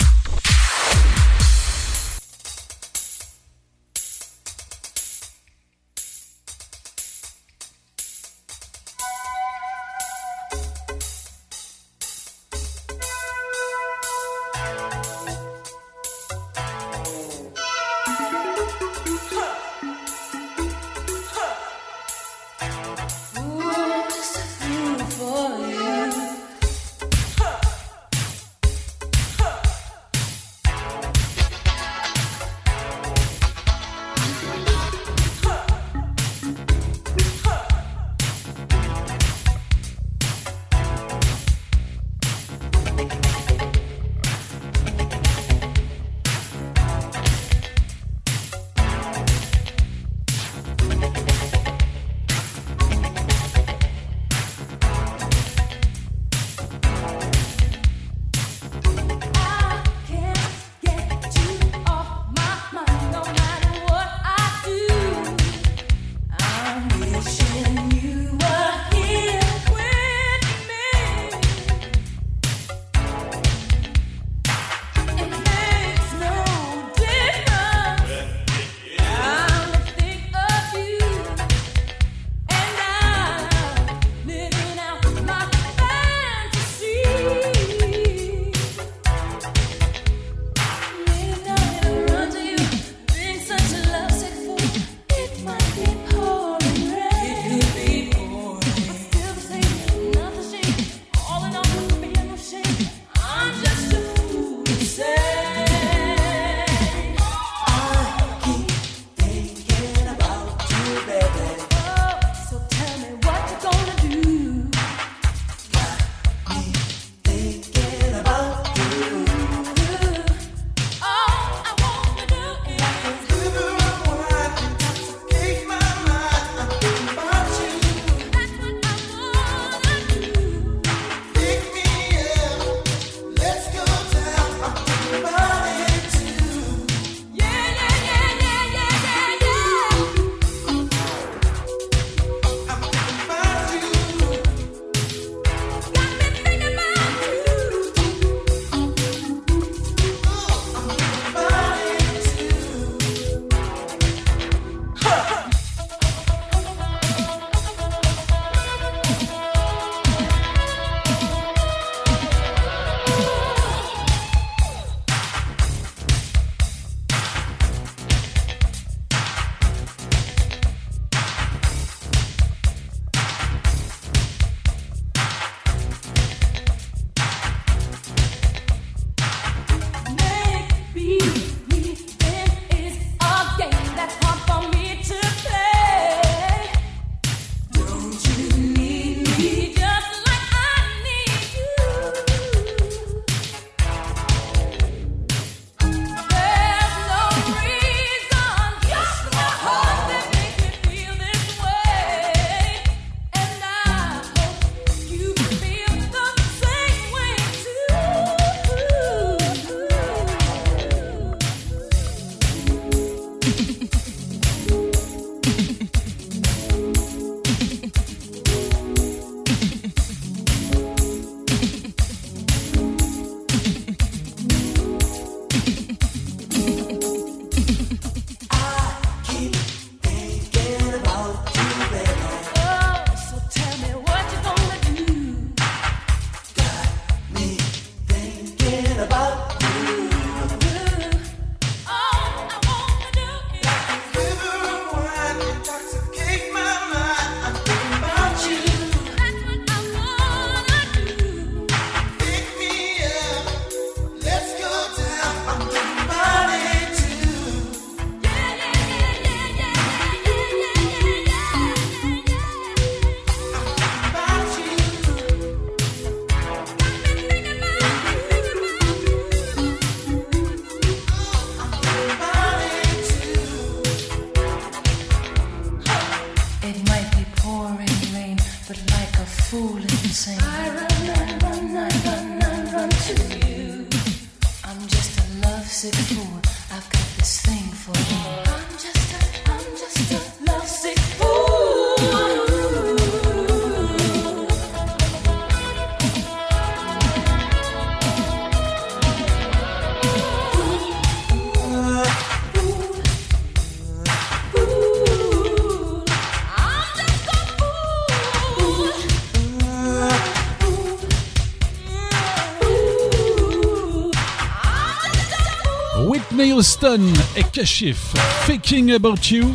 Houston et Kashif, Faking About You.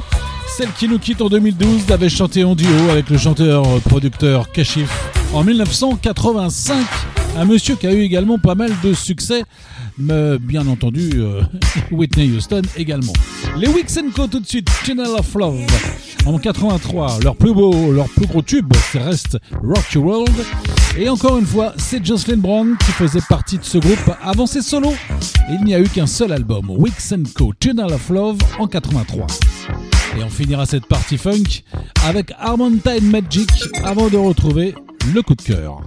Celle qui nous quitte en 2012 l'avait chanté en duo avec le chanteur-producteur Kashif en 1985. Un monsieur qui a eu également pas mal de succès, mais bien entendu euh, Whitney Houston également. Les Weeks Co tout de suite, Channel of Love. En 83, leur plus beau, leur plus gros tube, ça reste Rock Your World. Et encore une fois, c'est Jocelyn Brown qui faisait partie de ce groupe avant ses solos. Il n'y a eu qu'un seul album, Weeks Co, Channel of Love, en 83. Et on finira cette partie funk avec Harmontine Magic avant de retrouver le coup de cœur.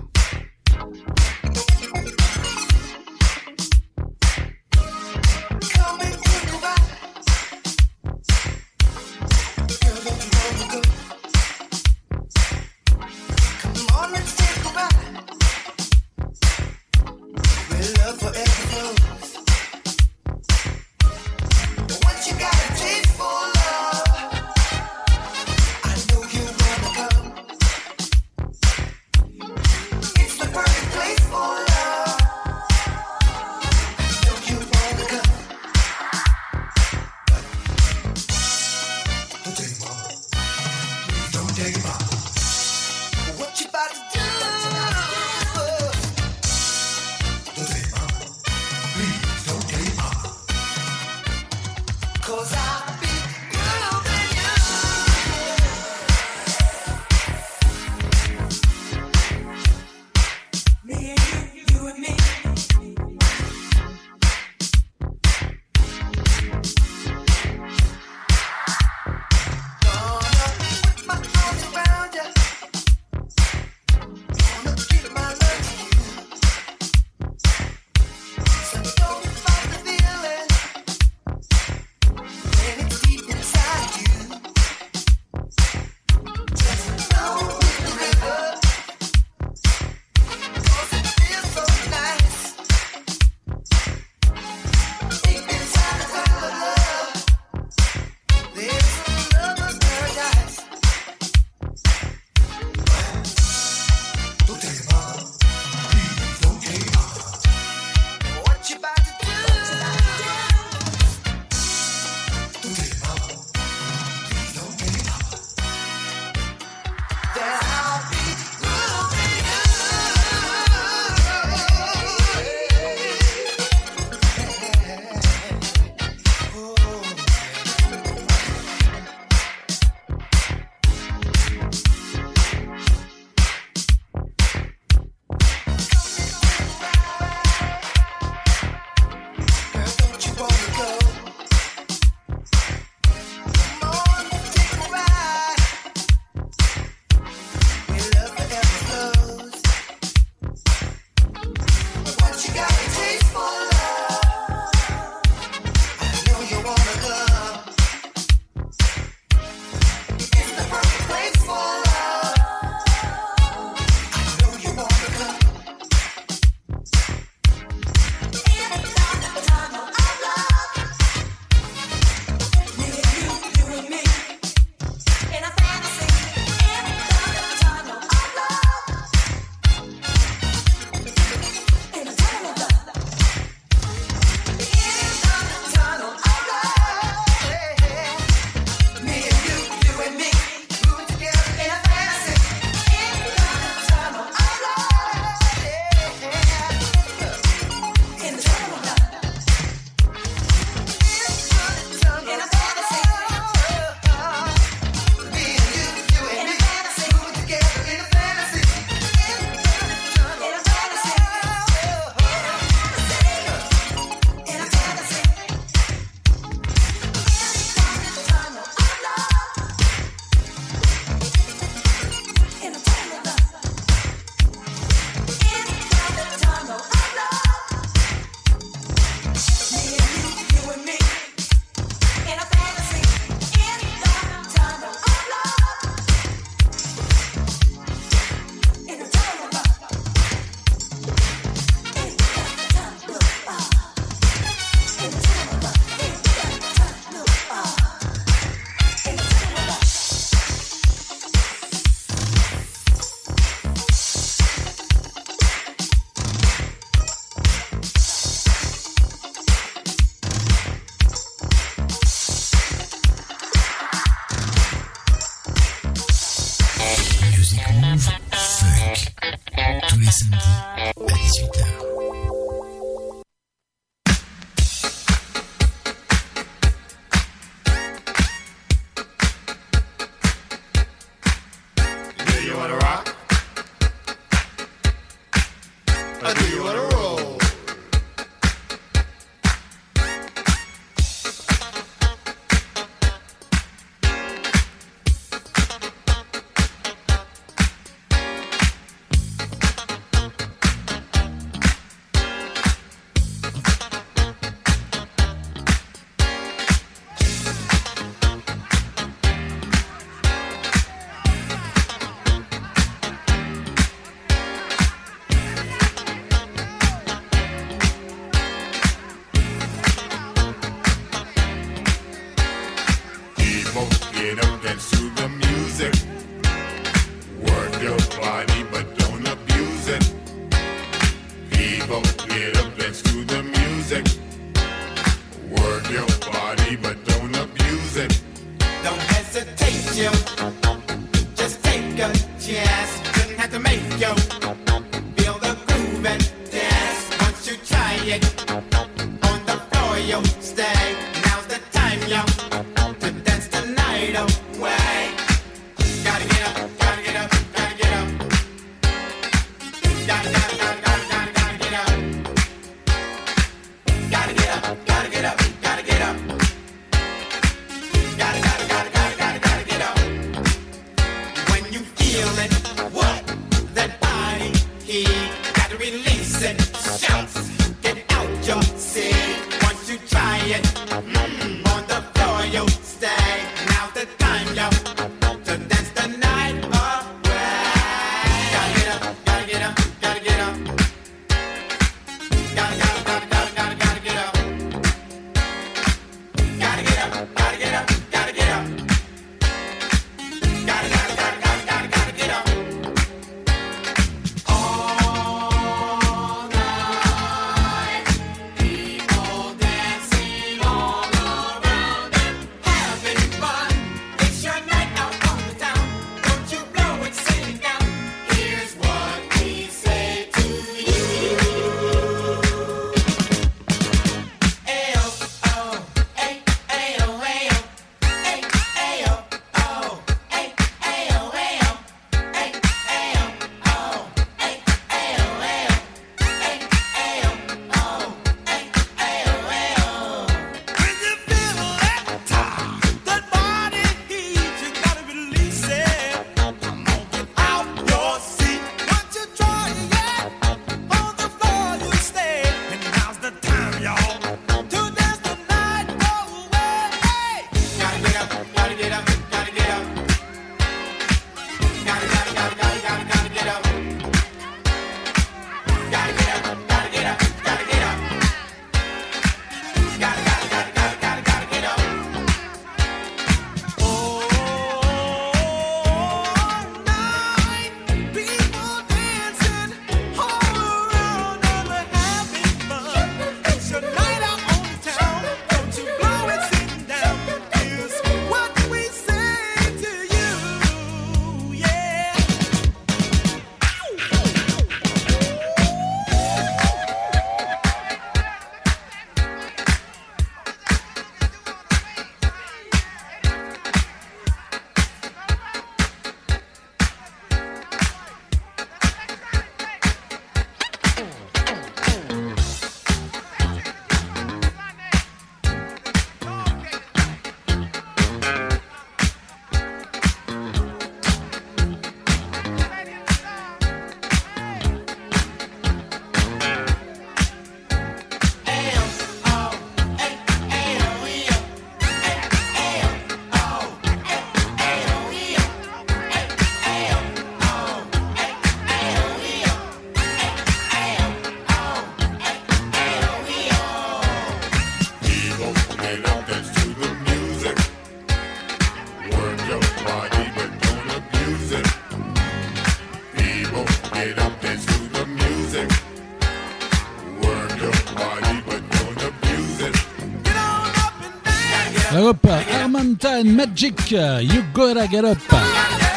Harmontan Magic, You Gotta Get Up.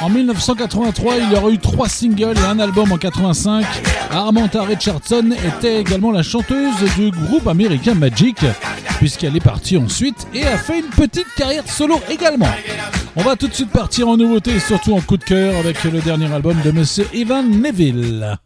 En 1983, il y aura eu trois singles et un album en 85. Armanta Richardson était également la chanteuse du groupe américain Magic, puisqu'elle est partie ensuite et a fait une petite carrière solo également. On va tout de suite partir en nouveauté et surtout en coup de cœur avec le dernier album de Monsieur Ivan Neville.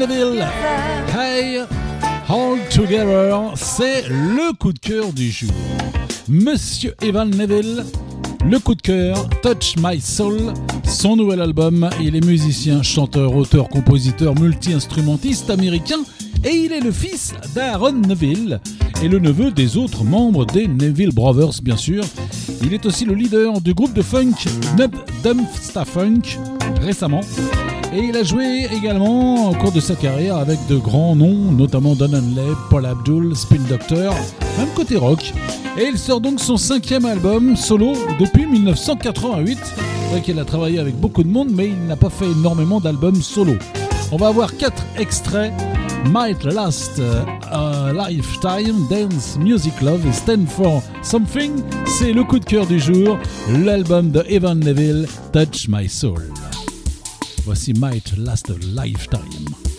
Neville, Hey, Hold Together, c'est le coup de cœur du jour. Monsieur Evan Neville, le coup de cœur, Touch My Soul, son nouvel album. Il est musicien, chanteur, auteur, compositeur, multi-instrumentiste américain et il est le fils d'Aaron Neville et le neveu des autres membres des Neville Brothers, bien sûr. Il est aussi le leader du groupe de funk Nub Dumpsta Funk récemment. Et il a joué également au cours de sa carrière avec de grands noms, notamment Don Henley, Paul Abdul, Spin Doctor, même côté rock. Et il sort donc son cinquième album solo depuis 1988. C'est vrai qu'il a travaillé avec beaucoup de monde, mais il n'a pas fait énormément d'albums solo. On va avoir quatre extraits Might Last a Lifetime, Dance Music Love Stand for Something. C'est le coup de cœur du jour, l'album de Evan Neville, Touch My Soul. Voici Might Last a Lifetime.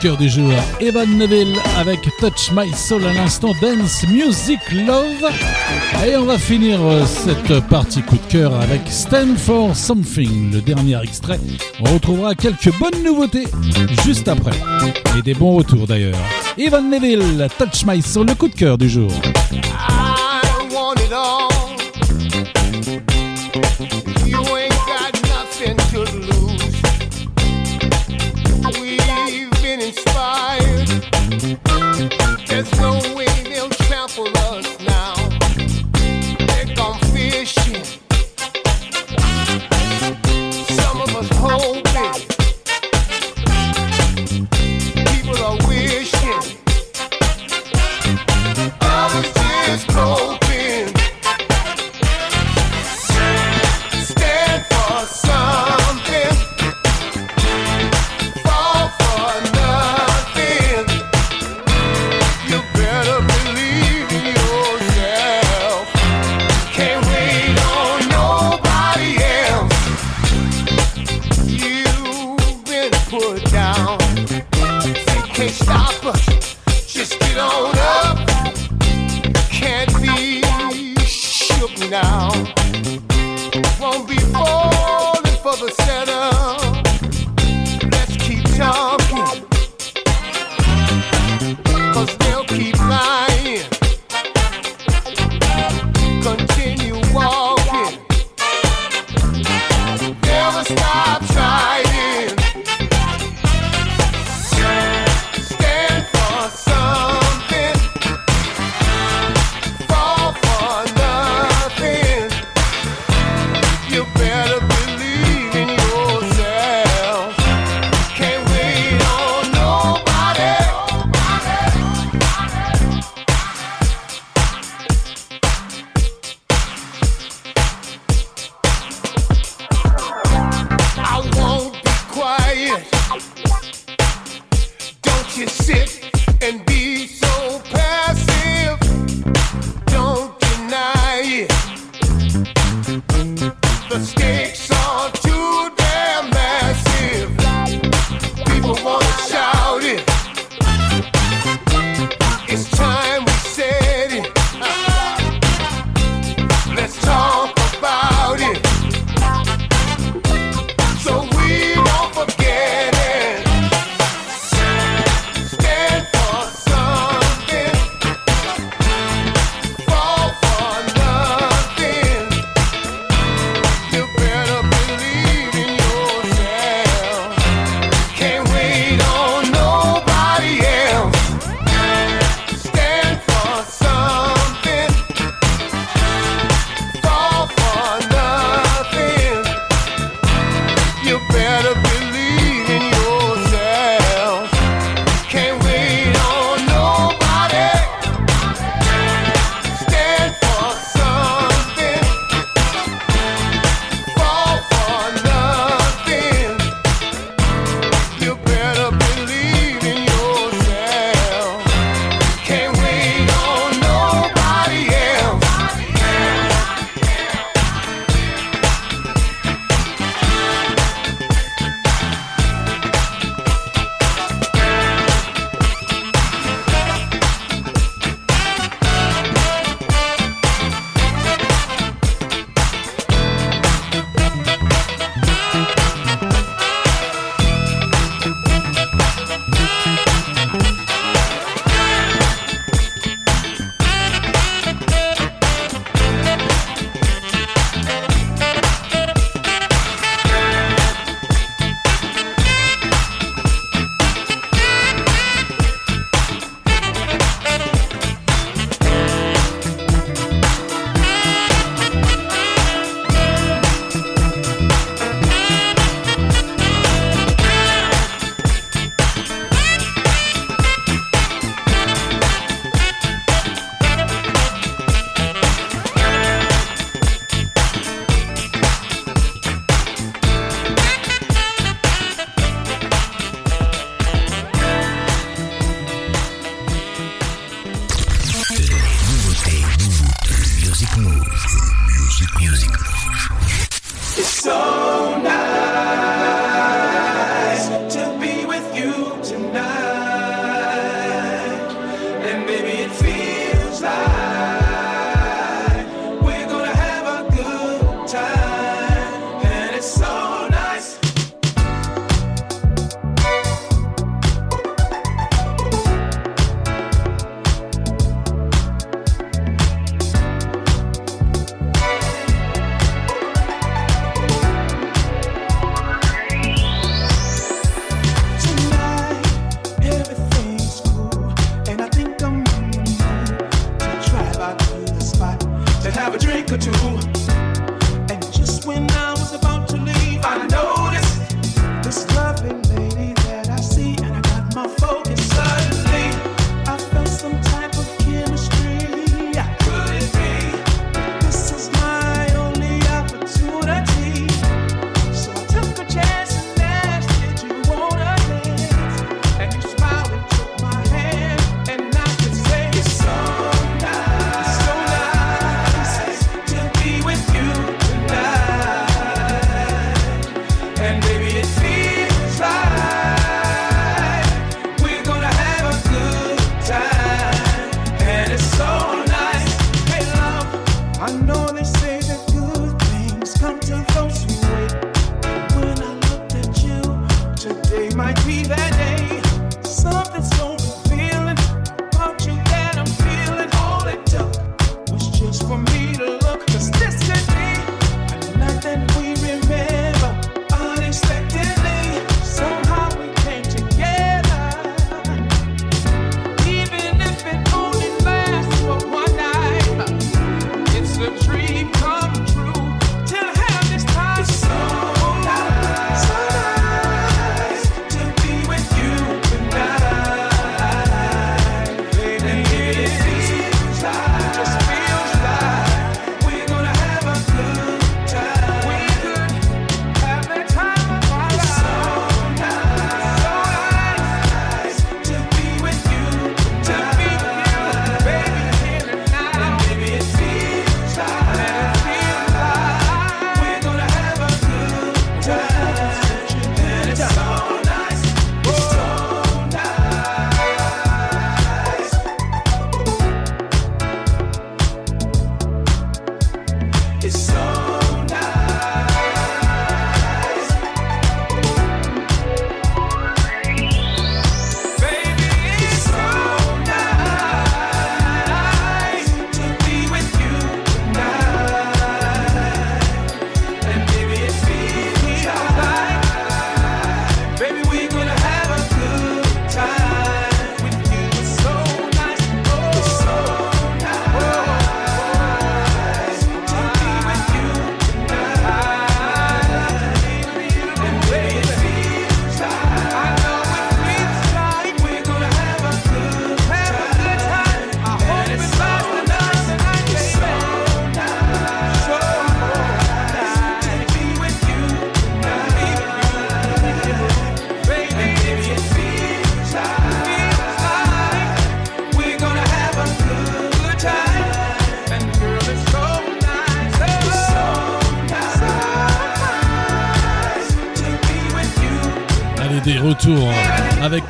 cœur du jour, Evan Neville avec Touch My Soul à l'instant, Dance Music Love. Et on va finir euh, cette partie coup de cœur avec Stand for Something, le dernier extrait. On retrouvera quelques bonnes nouveautés juste après. Et des bons retours d'ailleurs. Evan Neville, Touch My Soul, le coup de cœur du jour.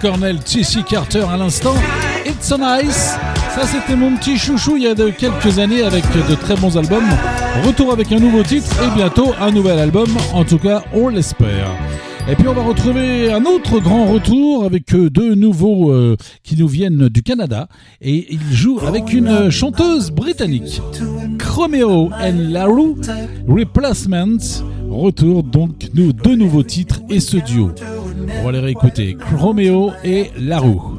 Cornell, T.C. Carter à l'instant. It's so nice. Ça, c'était mon petit chouchou il y a quelques années avec de très bons albums. Retour avec un nouveau titre et bientôt un nouvel album. En tout cas, on l'espère. Et puis on va retrouver un autre grand retour avec euh, deux nouveaux euh, qui nous viennent du Canada et ils jouent avec une chanteuse britannique, Chromeo and Larue Replacement. Retour donc nous deux nouveaux titres et ce duo. On va les réécouter. Chromeo et Larue.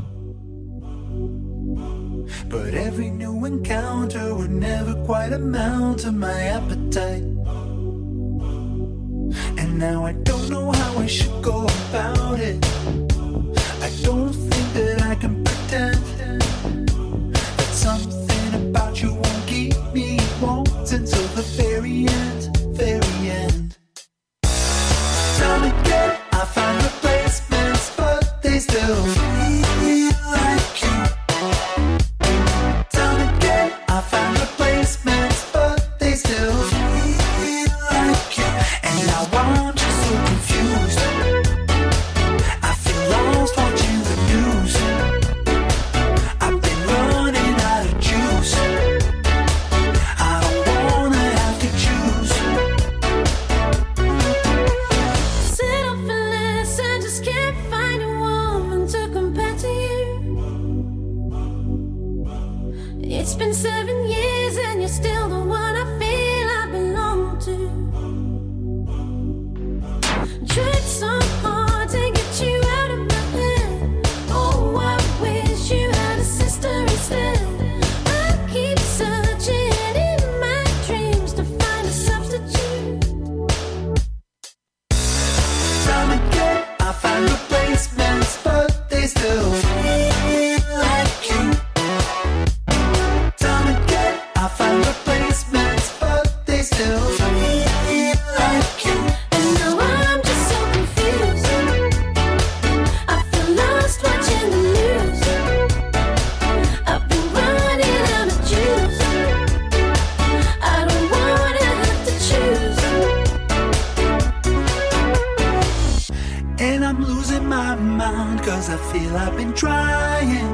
feel I've been trying,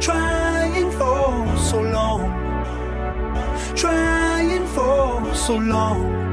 trying for so long, trying for so long.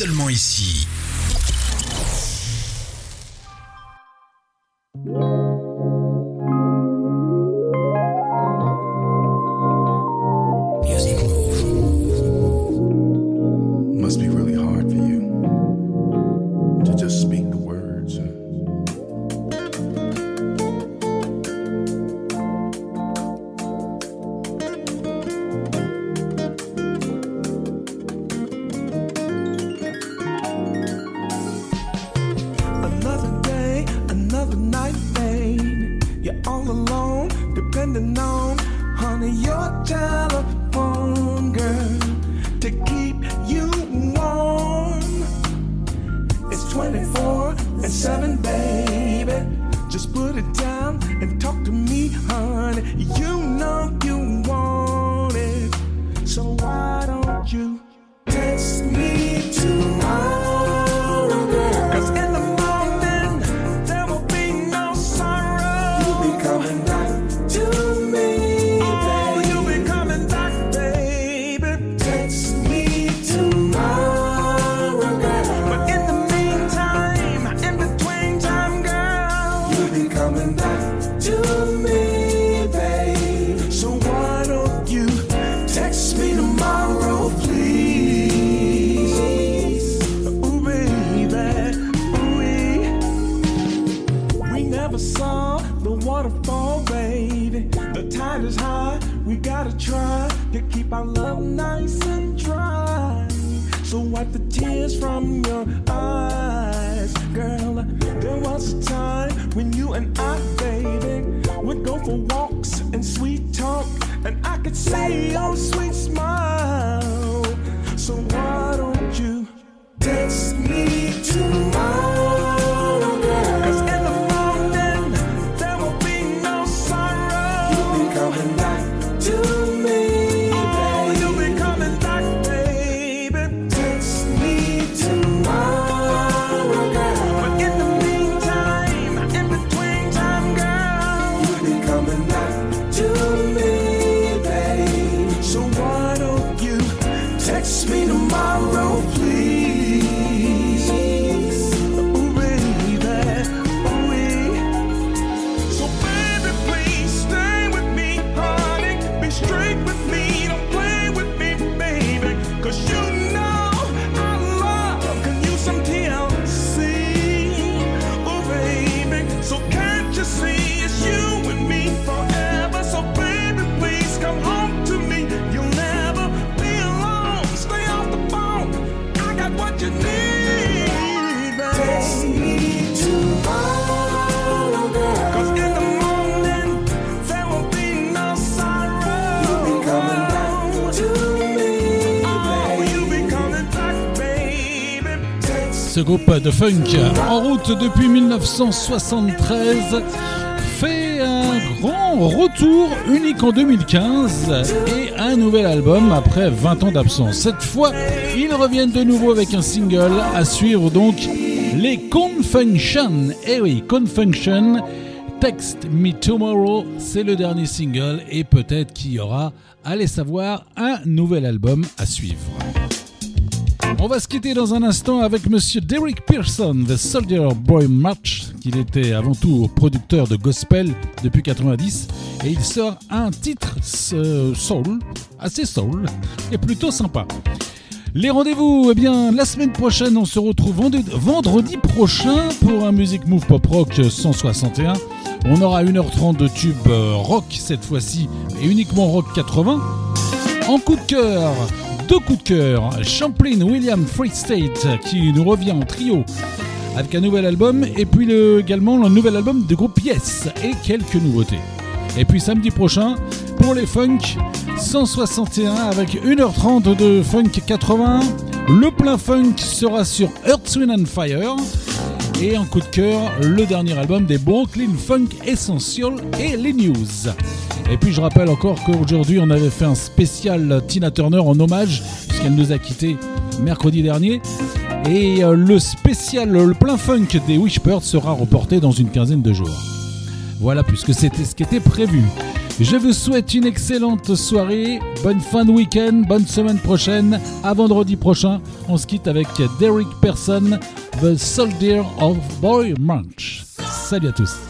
seulement ici. Groupe de funk en route depuis 1973 fait un grand retour unique en 2015 et un nouvel album après 20 ans d'absence. Cette fois, ils reviennent de nouveau avec un single à suivre donc les Confunction. Eh oui, Confunction. Text Me Tomorrow, c'est le dernier single et peut-être qu'il y aura, allez savoir, un nouvel album à suivre. On va se quitter dans un instant avec monsieur Derek Pearson, The Soldier Boy March, qu'il était avant tout producteur de gospel depuis 90, et il sort un titre soul, assez soul, et plutôt sympa. Les rendez-vous, eh bien, la semaine prochaine, on se retrouve vendredi, vendredi prochain pour un Music Move Pop Rock 161. On aura 1h30 de tube euh, rock cette fois-ci, et uniquement rock 80. En coup de cœur, deux coups de cœur. Champlain William Free State qui nous revient en trio avec un nouvel album et puis le- également le nouvel album du groupe Yes et quelques nouveautés. Et puis samedi prochain pour les funk 161 avec 1h30 de funk 80. Le plein funk sera sur Earth, Wind and Fire. Et en coup de cœur, le dernier album des Brooklyn Funk Essential et les news. Et puis je rappelle encore qu'aujourd'hui on avait fait un spécial Tina Turner en hommage, puisqu'elle nous a quittés mercredi dernier. Et euh, le spécial, le plein funk des Wishbirds sera reporté dans une quinzaine de jours. Voilà, puisque c'était ce qui était prévu. Je vous souhaite une excellente soirée, bonne fin de week-end, bonne semaine prochaine. À vendredi prochain, on se quitte avec Derek Person, The Soldier of Boy March. Salut à tous.